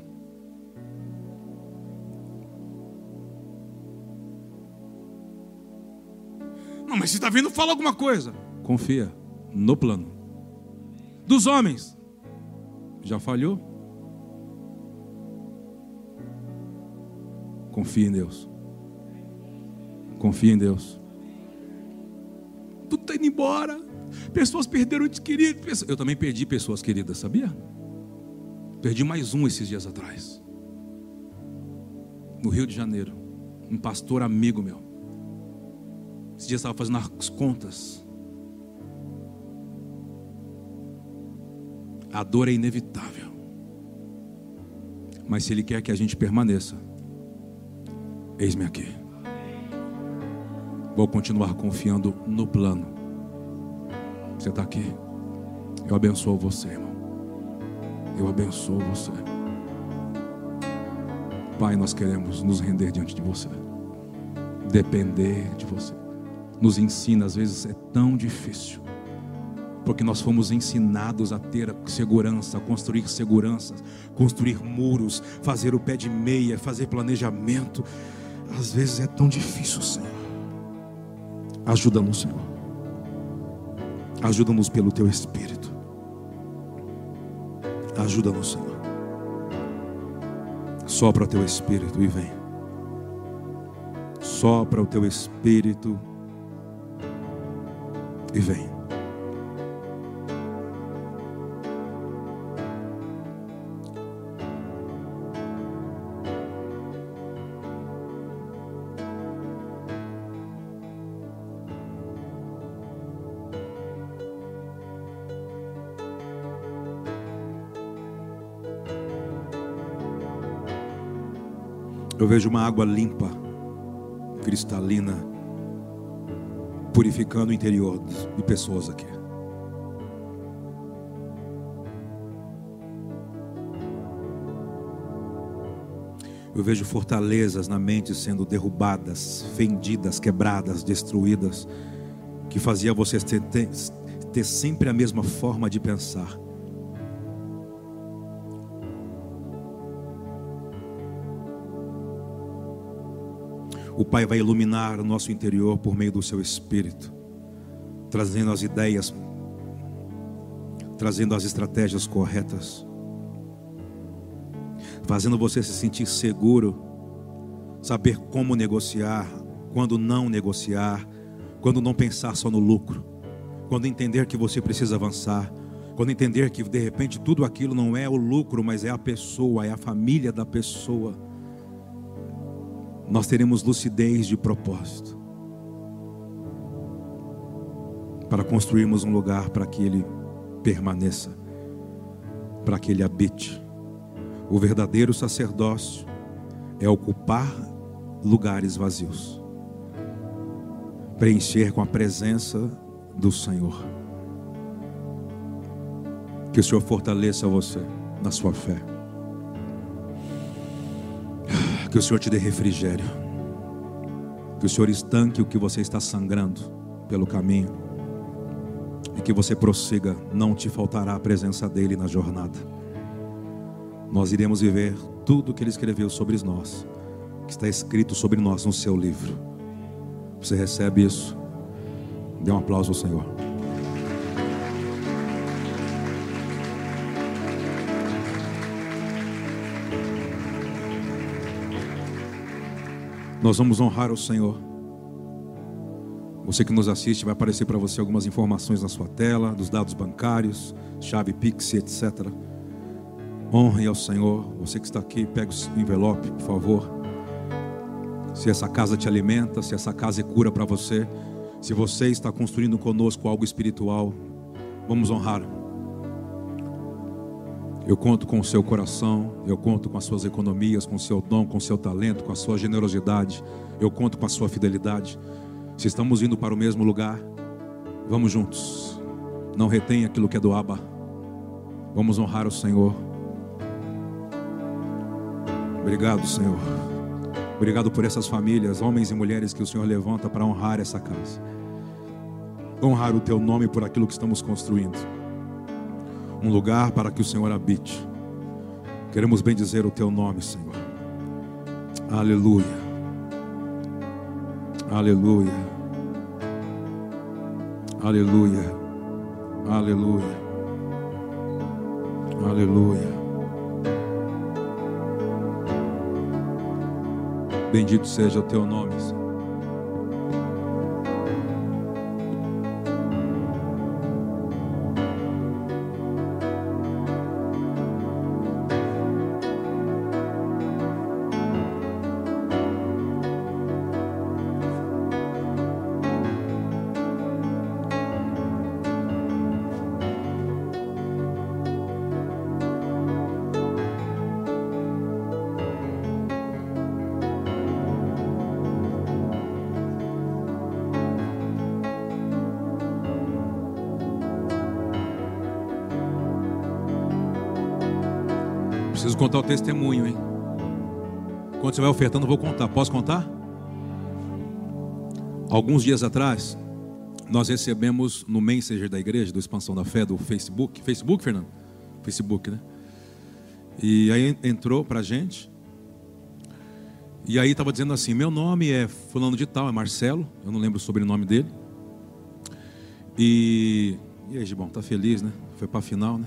mas se está vindo, fala alguma coisa. Confia no plano. Dos homens, já falhou? Confia em Deus. Confia em Deus. Tudo está indo embora. Pessoas perderam entes queridos. Eu também perdi pessoas queridas, sabia? Perdi mais um esses dias atrás. No Rio de Janeiro. Um pastor amigo meu. Esses dias estava fazendo as contas. A dor é inevitável. Mas se Ele quer que a gente permaneça, Eis-me aqui. Vou continuar confiando no plano. Você está aqui. Eu abençoo você, irmão. Eu abençoo você. Pai, nós queremos nos render diante de você. Depender de você. Nos ensina, às vezes é tão difícil. Porque nós fomos ensinados a ter segurança, a construir seguranças, construir muros, fazer o pé de meia, fazer planejamento. Às vezes é tão difícil, Senhor. Ajuda-nos, Senhor. Ajuda-nos pelo teu Espírito. Ajuda-nos, Senhor. Sopra teu Espírito e vem. Sopra o teu Espírito e vem. Eu vejo uma água limpa, cristalina, purificando o interior de pessoas aqui. Eu vejo fortalezas na mente sendo derrubadas, fendidas, quebradas, destruídas, que fazia você ter, ter, sempre a mesma forma de pensar. O Pai vai iluminar o nosso interior por meio do seu Espírito, trazendo as ideias, trazendo as estratégias corretas, fazendo você se sentir seguro, saber como negociar, quando não negociar, quando não pensar só no lucro, quando entender que você precisa avançar, quando entender que de repente tudo aquilo não é o lucro, mas é a pessoa, é a família da pessoa nós teremos lucidez de propósito para construirmos um lugar para que Ele permaneça, para que Ele habite. O verdadeiro sacerdócio é ocupar lugares vazios, preencher com a presença do Senhor. Que o Senhor fortaleça você na sua fé. Que o Senhor te dê refrigério. Que o Senhor estanque o que você está sangrando pelo caminho. E que você prossiga, não te faltará a presença dEle na jornada. Nós iremos viver tudo o que Ele escreveu sobre nós, que está escrito sobre nós no seu livro. Você recebe isso? Dê um aplauso ao Senhor. Nós vamos honrar o Senhor. Você que nos assiste, vai aparecer para você algumas informações na sua tela, dos dados bancários, chave Pix, etc. Honre ao Senhor. Você que está aqui, pegue o envelope, por favor. Se essa casa te alimenta, se essa casa é cura para você, se você está construindo conosco algo espiritual, vamos honrar eu conto com o seu coração, eu conto com as suas economias, com o seu dom, com o seu talento, com a sua generosidade, eu conto com a sua fidelidade. Se estamos indo para o mesmo lugar, vamos juntos. Não retenha aquilo que é do Abba. Vamos honrar o Senhor. Obrigado, Senhor. Obrigado por essas famílias, homens e mulheres que o Senhor levanta para honrar essa casa. Honrar o teu nome por aquilo que estamos construindo um lugar para que o Senhor habite. Queremos bendizer o teu nome, Senhor. Aleluia. Aleluia. Aleluia. Aleluia. Aleluia. Bendito seja o teu nome, Senhor. Preciso contar o testemunho, hein? Quando você vai ofertando, eu vou contar. Posso contar? Alguns dias atrás, nós recebemos no Messenger da igreja, do Expansão da Fé, do Facebook. Facebook, Fernando? Facebook, né? E aí entrou pra gente. E aí estava dizendo assim: meu nome é fulano de tal, é Marcelo, eu não lembro o sobrenome dele. E E aí, Gibão, tá feliz, né? Foi para a final, né?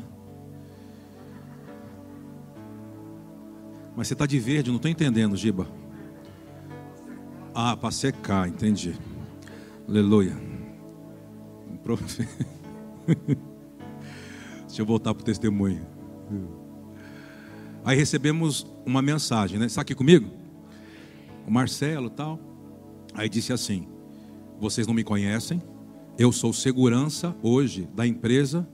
Mas você tá de verde, não estou entendendo, Giba. Ah, para secar, entendi. Aleluia. Deixa eu voltar para o testemunho. Aí recebemos uma mensagem, né? Está aqui comigo? O Marcelo tal. Aí disse assim: Vocês não me conhecem, eu sou segurança hoje da empresa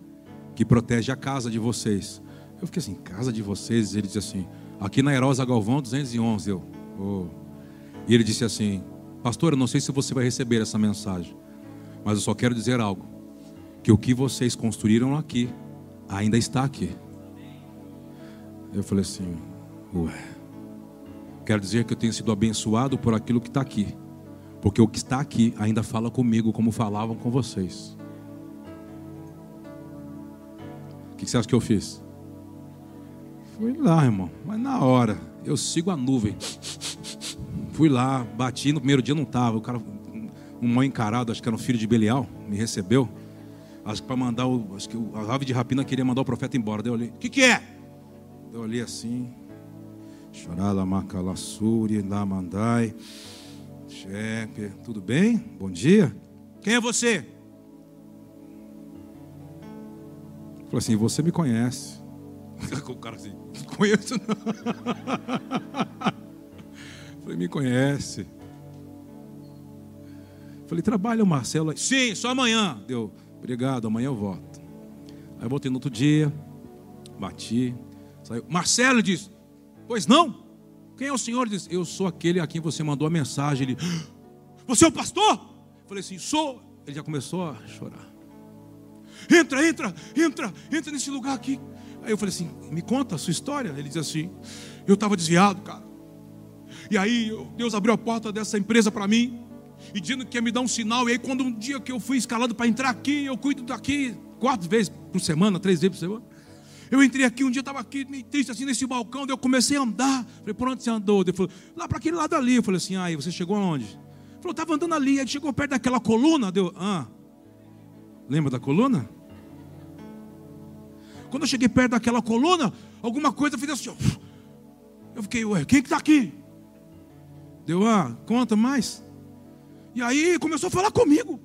que protege a casa de vocês. Eu fiquei assim: Casa de vocês? Ele disse assim: Aqui na Herosa Galvão 211. Eu, oh. E ele disse assim: Pastor, eu não sei se você vai receber essa mensagem, mas eu só quero dizer algo: que o que vocês construíram aqui ainda está aqui. Eu falei assim: Ué, quero dizer que eu tenho sido abençoado por aquilo que está aqui, porque o que está aqui ainda fala comigo como falavam com vocês. O que você acha que eu fiz? Fui lá, irmão, mas na hora, eu sigo a nuvem. Fui lá, bati, no primeiro dia não estava. O cara, um mãe encarado, acho que era um filho de Belial, me recebeu. Acho que para mandar o. Acho que a ave de rapina queria mandar o profeta embora. Deu ali. O que, que é? Eu olhei assim. Chorala macalassuri, lamandai. Chefe, tudo bem? Bom dia. Quem é você? Falei assim, você me conhece. O cara assim, conheço não. Falei, me conhece. Falei, trabalha o Marcelo? Sim, só amanhã. Deu, obrigado, amanhã eu volto. Aí eu voltei no outro dia, bati, saiu. Marcelo disse, pois não? Quem é o senhor? Disse, eu sou aquele a quem você mandou a mensagem. Ele, você é o pastor? Falei assim, sou. Ele já começou a chorar. Entra, entra, entra, entra nesse lugar aqui. Aí eu falei assim: me conta a sua história. Ele diz assim: eu estava desviado, cara. E aí Deus abriu a porta dessa empresa para mim, e dizendo que ia me dar um sinal. E aí, quando um dia que eu fui escalado para entrar aqui, eu cuido daqui quatro vezes por semana, três vezes por semana. Eu entrei aqui, um dia estava aqui, meio triste assim, nesse balcão, daí eu comecei a andar. Falei, por onde você andou? Ele falou, lá para aquele lado ali. Eu falei assim, aí, você chegou aonde? Ele falou, estava andando ali, aí chegou perto daquela coluna, deu, ah, lembra da coluna? Quando eu cheguei perto daquela coluna, alguma coisa fez assim. Eu fiquei, ué, quem que está aqui? Deu, ah, conta mais. E aí começou a falar comigo.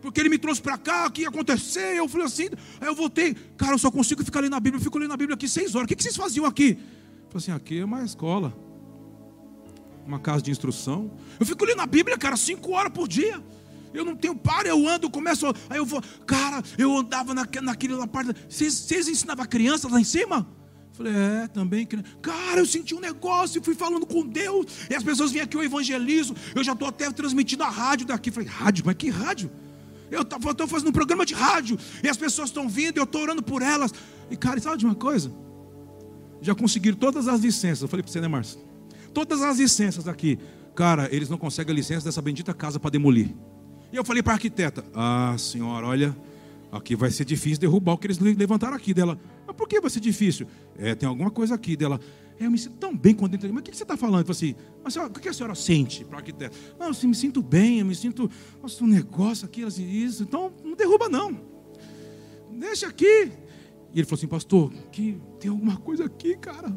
Porque ele me trouxe para cá, o que ia acontecer? Eu falei assim, aí eu voltei, cara, eu só consigo ficar lendo a Bíblia, eu fico lendo a Bíblia aqui seis horas. O que, que vocês faziam aqui? Eu falei assim, aqui é uma escola, uma casa de instrução. Eu fico lendo a Bíblia, cara, cinco horas por dia. Eu não tenho para, eu ando, começo, aí eu vou, cara, eu andava na, naquele lá parte. Vocês, ensinavam crianças lá em cima? Falei, é, também. Cara, eu senti um negócio, fui falando com Deus. E as pessoas vêm aqui, eu evangelizo. Eu já estou até transmitindo a rádio daqui. Falei, rádio? Mas que rádio? Eu estou fazendo um programa de rádio. E as pessoas estão vindo, eu estou orando por elas. E, cara, sabe de uma coisa? Já conseguiram todas as licenças. Eu falei para você, né, Márcio? Todas as licenças aqui. Cara, eles não conseguem a licença dessa bendita casa para demolir. E eu falei para a arquiteta: Ah, senhora, olha, aqui vai ser difícil derrubar o que eles levantaram aqui dela. Mas por que vai ser difícil? É, tem alguma coisa aqui dela. É, eu me sinto tão bem quando entrei. Mas o que você está falando? Eu falei assim, mas senhora, o que a senhora sente para a arquiteta? Não, eu me sinto bem, eu me sinto. Nossa, um negócio aqui, assim, isso. Então, não derruba, não. Deixa aqui. E ele falou assim, pastor, que tem alguma coisa aqui, cara.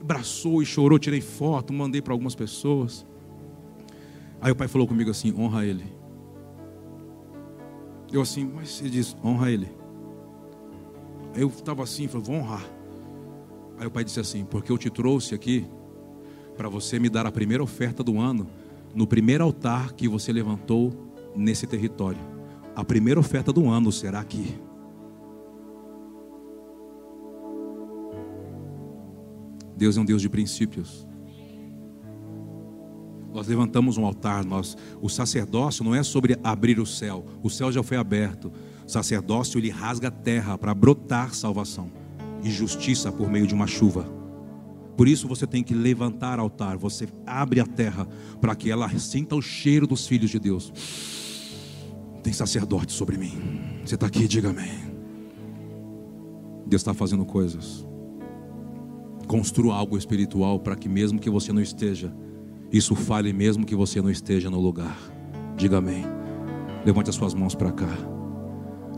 Abraçou e chorou, tirei foto, mandei para algumas pessoas. Aí o pai falou comigo assim: honra ele. Eu assim, mas ele diz, honra ele. Aí eu estava assim, falei, vou honrar. Aí o pai disse assim, porque eu te trouxe aqui para você me dar a primeira oferta do ano no primeiro altar que você levantou nesse território. A primeira oferta do ano será aqui. Deus é um Deus de princípios. Nós levantamos um altar, nós, o sacerdócio não é sobre abrir o céu, o céu já foi aberto. O sacerdócio ele rasga a terra para brotar salvação e justiça por meio de uma chuva. Por isso você tem que levantar altar, você abre a terra para que ela sinta o cheiro dos filhos de Deus. Tem sacerdote sobre mim. Você está aqui, diga amém. Deus está fazendo coisas. Construa algo espiritual para que mesmo que você não esteja, isso fale mesmo que você não esteja no lugar. Diga amém. Levante as suas mãos para cá.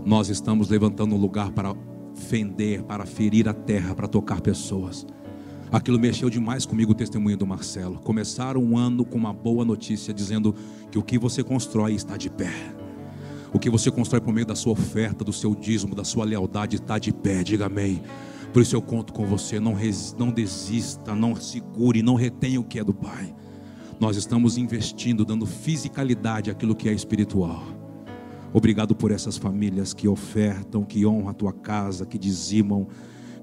Nós estamos levantando um lugar para fender, para ferir a terra, para tocar pessoas. Aquilo mexeu demais comigo o testemunho do Marcelo. Começaram um ano com uma boa notícia, dizendo que o que você constrói está de pé. O que você constrói por meio da sua oferta, do seu dízimo, da sua lealdade está de pé. Diga amém. Por isso eu conto com você. Não, res, não desista, não segure, não retenha o que é do Pai. Nós estamos investindo, dando fisicalidade àquilo que é espiritual. Obrigado por essas famílias que ofertam, que honram a tua casa, que dizimam,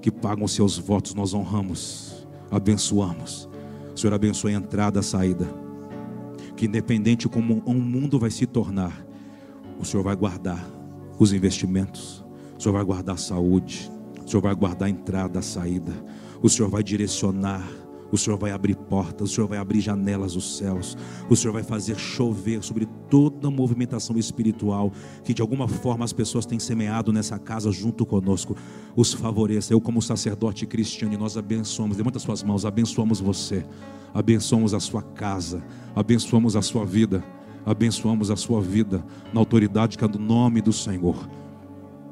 que pagam seus votos. Nós honramos, abençoamos. Senhor abençoe a entrada, a saída. Que independente como um mundo vai se tornar, o Senhor vai guardar os investimentos, o Senhor vai guardar a saúde, o Senhor vai guardar a entrada, a saída, o Senhor vai direcionar o Senhor vai abrir portas, o Senhor vai abrir janelas dos céus, o Senhor vai fazer chover sobre toda a movimentação espiritual que de alguma forma as pessoas têm semeado nessa casa junto conosco. Os favoreça. Eu, como sacerdote cristiano, nós abençoamos. Levanta suas mãos, abençoamos você, abençoamos a sua casa, abençoamos a sua vida, abençoamos a sua vida na autoridade que é do nome do Senhor.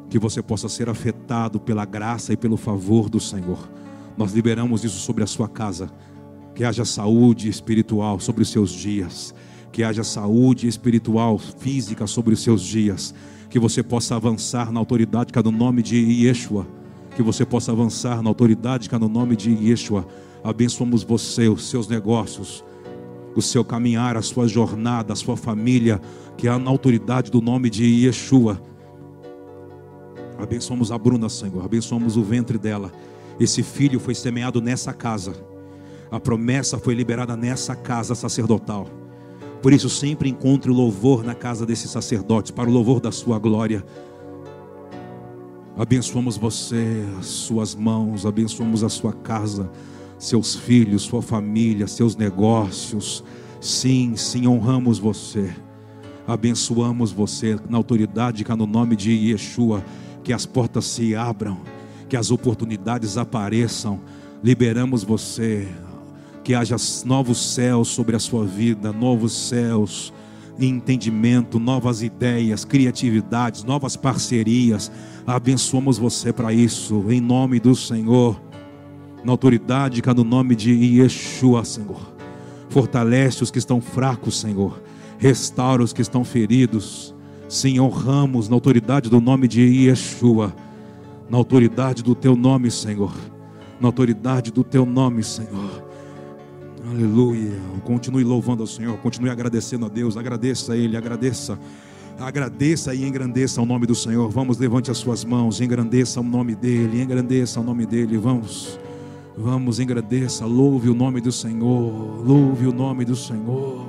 Que você possa ser afetado pela graça e pelo favor do Senhor nós liberamos isso sobre a sua casa. Que haja saúde espiritual sobre os seus dias. Que haja saúde espiritual, física sobre os seus dias. Que você possa avançar na autoridade que é no nome de Yeshua. Que você possa avançar na autoridade que é no nome de Yeshua. Abençoamos você, os seus negócios, o seu caminhar, a sua jornada, a sua família, que é na autoridade do nome de Yeshua. Abençoamos a Bruna, Senhor. Abençoamos o ventre dela. Esse filho foi semeado nessa casa. A promessa foi liberada nessa casa sacerdotal. Por isso, sempre encontre o louvor na casa desses sacerdotes, para o louvor da sua glória. Abençoamos você, as suas mãos, abençoamos a sua casa, seus filhos, sua família, seus negócios. Sim, sim, honramos você. Abençoamos você na autoridade que há no nome de Yeshua, que as portas se abram que as oportunidades apareçam. Liberamos você, que haja novos céus sobre a sua vida, novos céus, entendimento, novas ideias, criatividades, novas parcerias. Abençoamos você para isso, em nome do Senhor, na autoridade que no nome de Yeshua, Senhor. Fortalece os que estão fracos, Senhor. Restaura os que estão feridos. Sim, honramos na autoridade do nome de Yeshua na autoridade do teu nome, Senhor. Na autoridade do teu nome, Senhor. Aleluia. Continue louvando ao Senhor, continue agradecendo a Deus. Agradeça a Ele, agradeça. Agradeça e engrandeça o nome do Senhor. Vamos, levante as suas mãos, engrandeça o nome dEle, engrandeça o nome dEle. Vamos, vamos, engrandeça, louve o nome do Senhor, louve o nome do Senhor.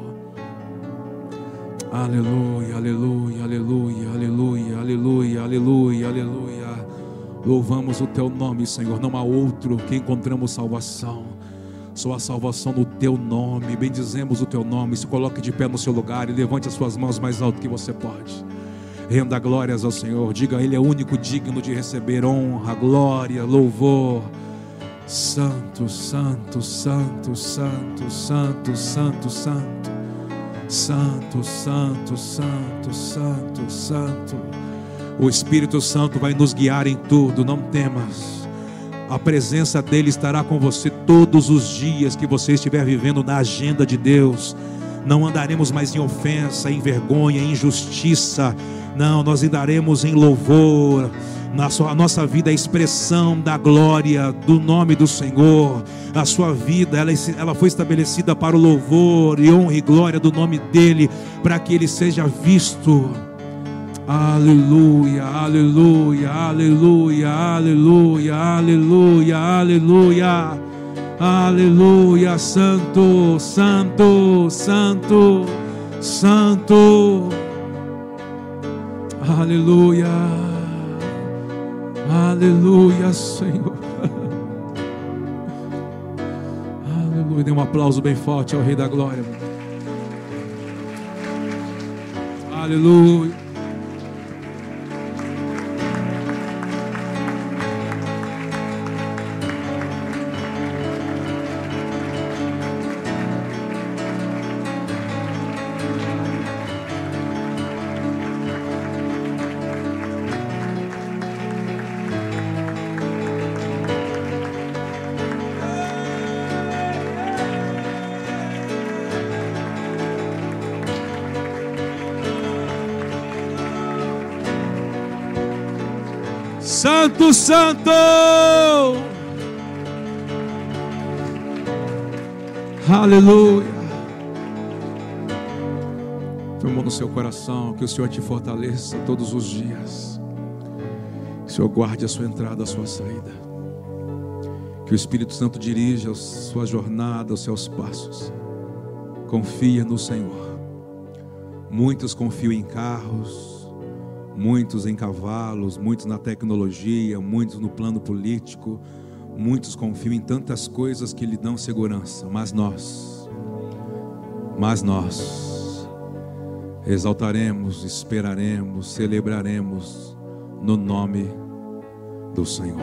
Aleluia, aleluia, aleluia, aleluia, aleluia, aleluia, aleluia. Louvamos o teu nome, Senhor. Não há outro que encontramos salvação. Só a salvação no teu nome. Bendizemos o teu nome. Se coloque de pé no seu lugar e levante as suas mãos mais alto que você pode. Renda glórias ao Senhor. Diga, Ele é o único digno de receber honra, glória, louvor. Santo, santo, santo, santo, santo, santo, santo. Santo, santo, santo, santo, santo. O Espírito Santo vai nos guiar em tudo, não temas. A presença dele estará com você todos os dias que você estiver vivendo na agenda de Deus. Não andaremos mais em ofensa, em vergonha, em injustiça. Não, nós andaremos em louvor. A nossa vida é expressão da glória do nome do Senhor. A sua vida, ela, ela foi estabelecida para o louvor e honra e glória do nome dEle, para que Ele seja visto Aleluia, aleluia, aleluia, aleluia, aleluia, aleluia. Aleluia, santo, santo, santo, santo. Aleluia. Aleluia, Senhor. Aleluia. Dê um aplauso bem forte ao Rei da Glória. Aleluia. Santo. Aleluia. Põe no seu coração, que o Senhor te fortaleça todos os dias. Que o Senhor guarde a sua entrada, a sua saída. Que o Espírito Santo dirija a sua jornada, os seus passos. Confia no Senhor. Muitos confiam em carros, muitos em cavalos, muitos na tecnologia, muitos no plano político, muitos confiam em tantas coisas que lhe dão segurança, mas nós, mas nós, exaltaremos, esperaremos, celebraremos no nome do Senhor.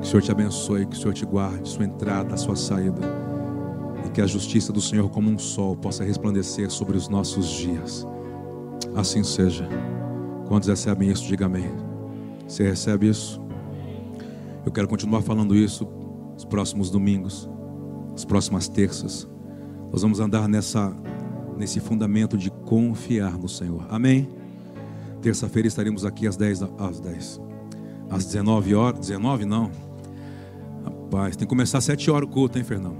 Que o Senhor te abençoe, que o Senhor te guarde, sua entrada, sua saída, e que a justiça do Senhor, como um sol, possa resplandecer sobre os nossos dias. Assim seja. Quantos recebem isso, diga amém. Você recebe isso? Eu quero continuar falando isso nos próximos domingos, as próximas terças. Nós vamos andar nessa nesse fundamento de confiar no Senhor. Amém? Terça-feira estaremos aqui às 10, às 10. Às 19 horas. 19 não. Rapaz, tem que começar às 7 horas o culto, hein, Fernando?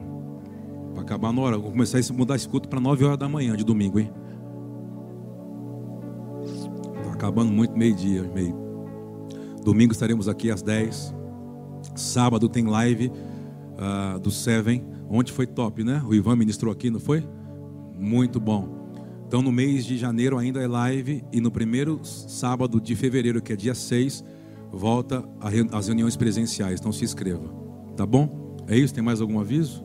Para acabar na hora. Vou começar a mudar esse culto para 9 horas da manhã de domingo, hein? Acabando muito meio-dia, meio. Domingo estaremos aqui às 10. Sábado tem live uh, do Seven. Ontem foi top, né? O Ivan ministrou aqui, não foi? Muito bom. Então, no mês de janeiro ainda é live e no primeiro sábado de fevereiro, que é dia 6, volta as reuniões presenciais. Então, se inscreva. Tá bom? É isso? Tem mais algum aviso?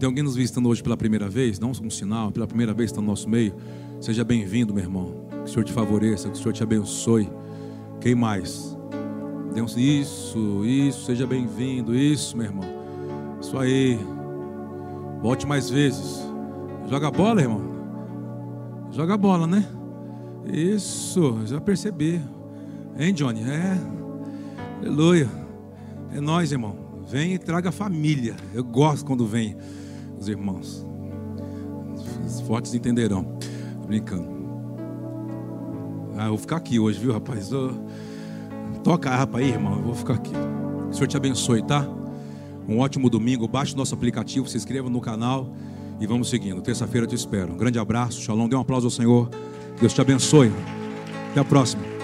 Tem alguém nos visitando hoje pela primeira vez? Dá um sinal, pela primeira vez está no nosso meio. Seja bem-vindo, meu irmão. Que o Senhor te favoreça, que o Senhor te abençoe. Quem mais? Isso, isso, seja bem-vindo. Isso, meu irmão. Isso aí. Volte mais vezes. Joga bola, irmão? Joga bola, né? Isso, já percebi. Hein, Johnny? É. Aleluia. É nós, irmão. Vem e traga família. Eu gosto quando vem os irmãos. Os fortes entenderão. Brincando. Ah, eu vou ficar aqui hoje, viu, rapaz? Eu... Toca a harpa aí, irmão. Eu vou ficar aqui. O Senhor te abençoe, tá? Um ótimo domingo. Baixe o nosso aplicativo, se inscreva no canal e vamos seguindo. Terça-feira eu te espero. Um grande abraço, shalom. Dê um aplauso ao Senhor. Deus te abençoe. Até a próxima.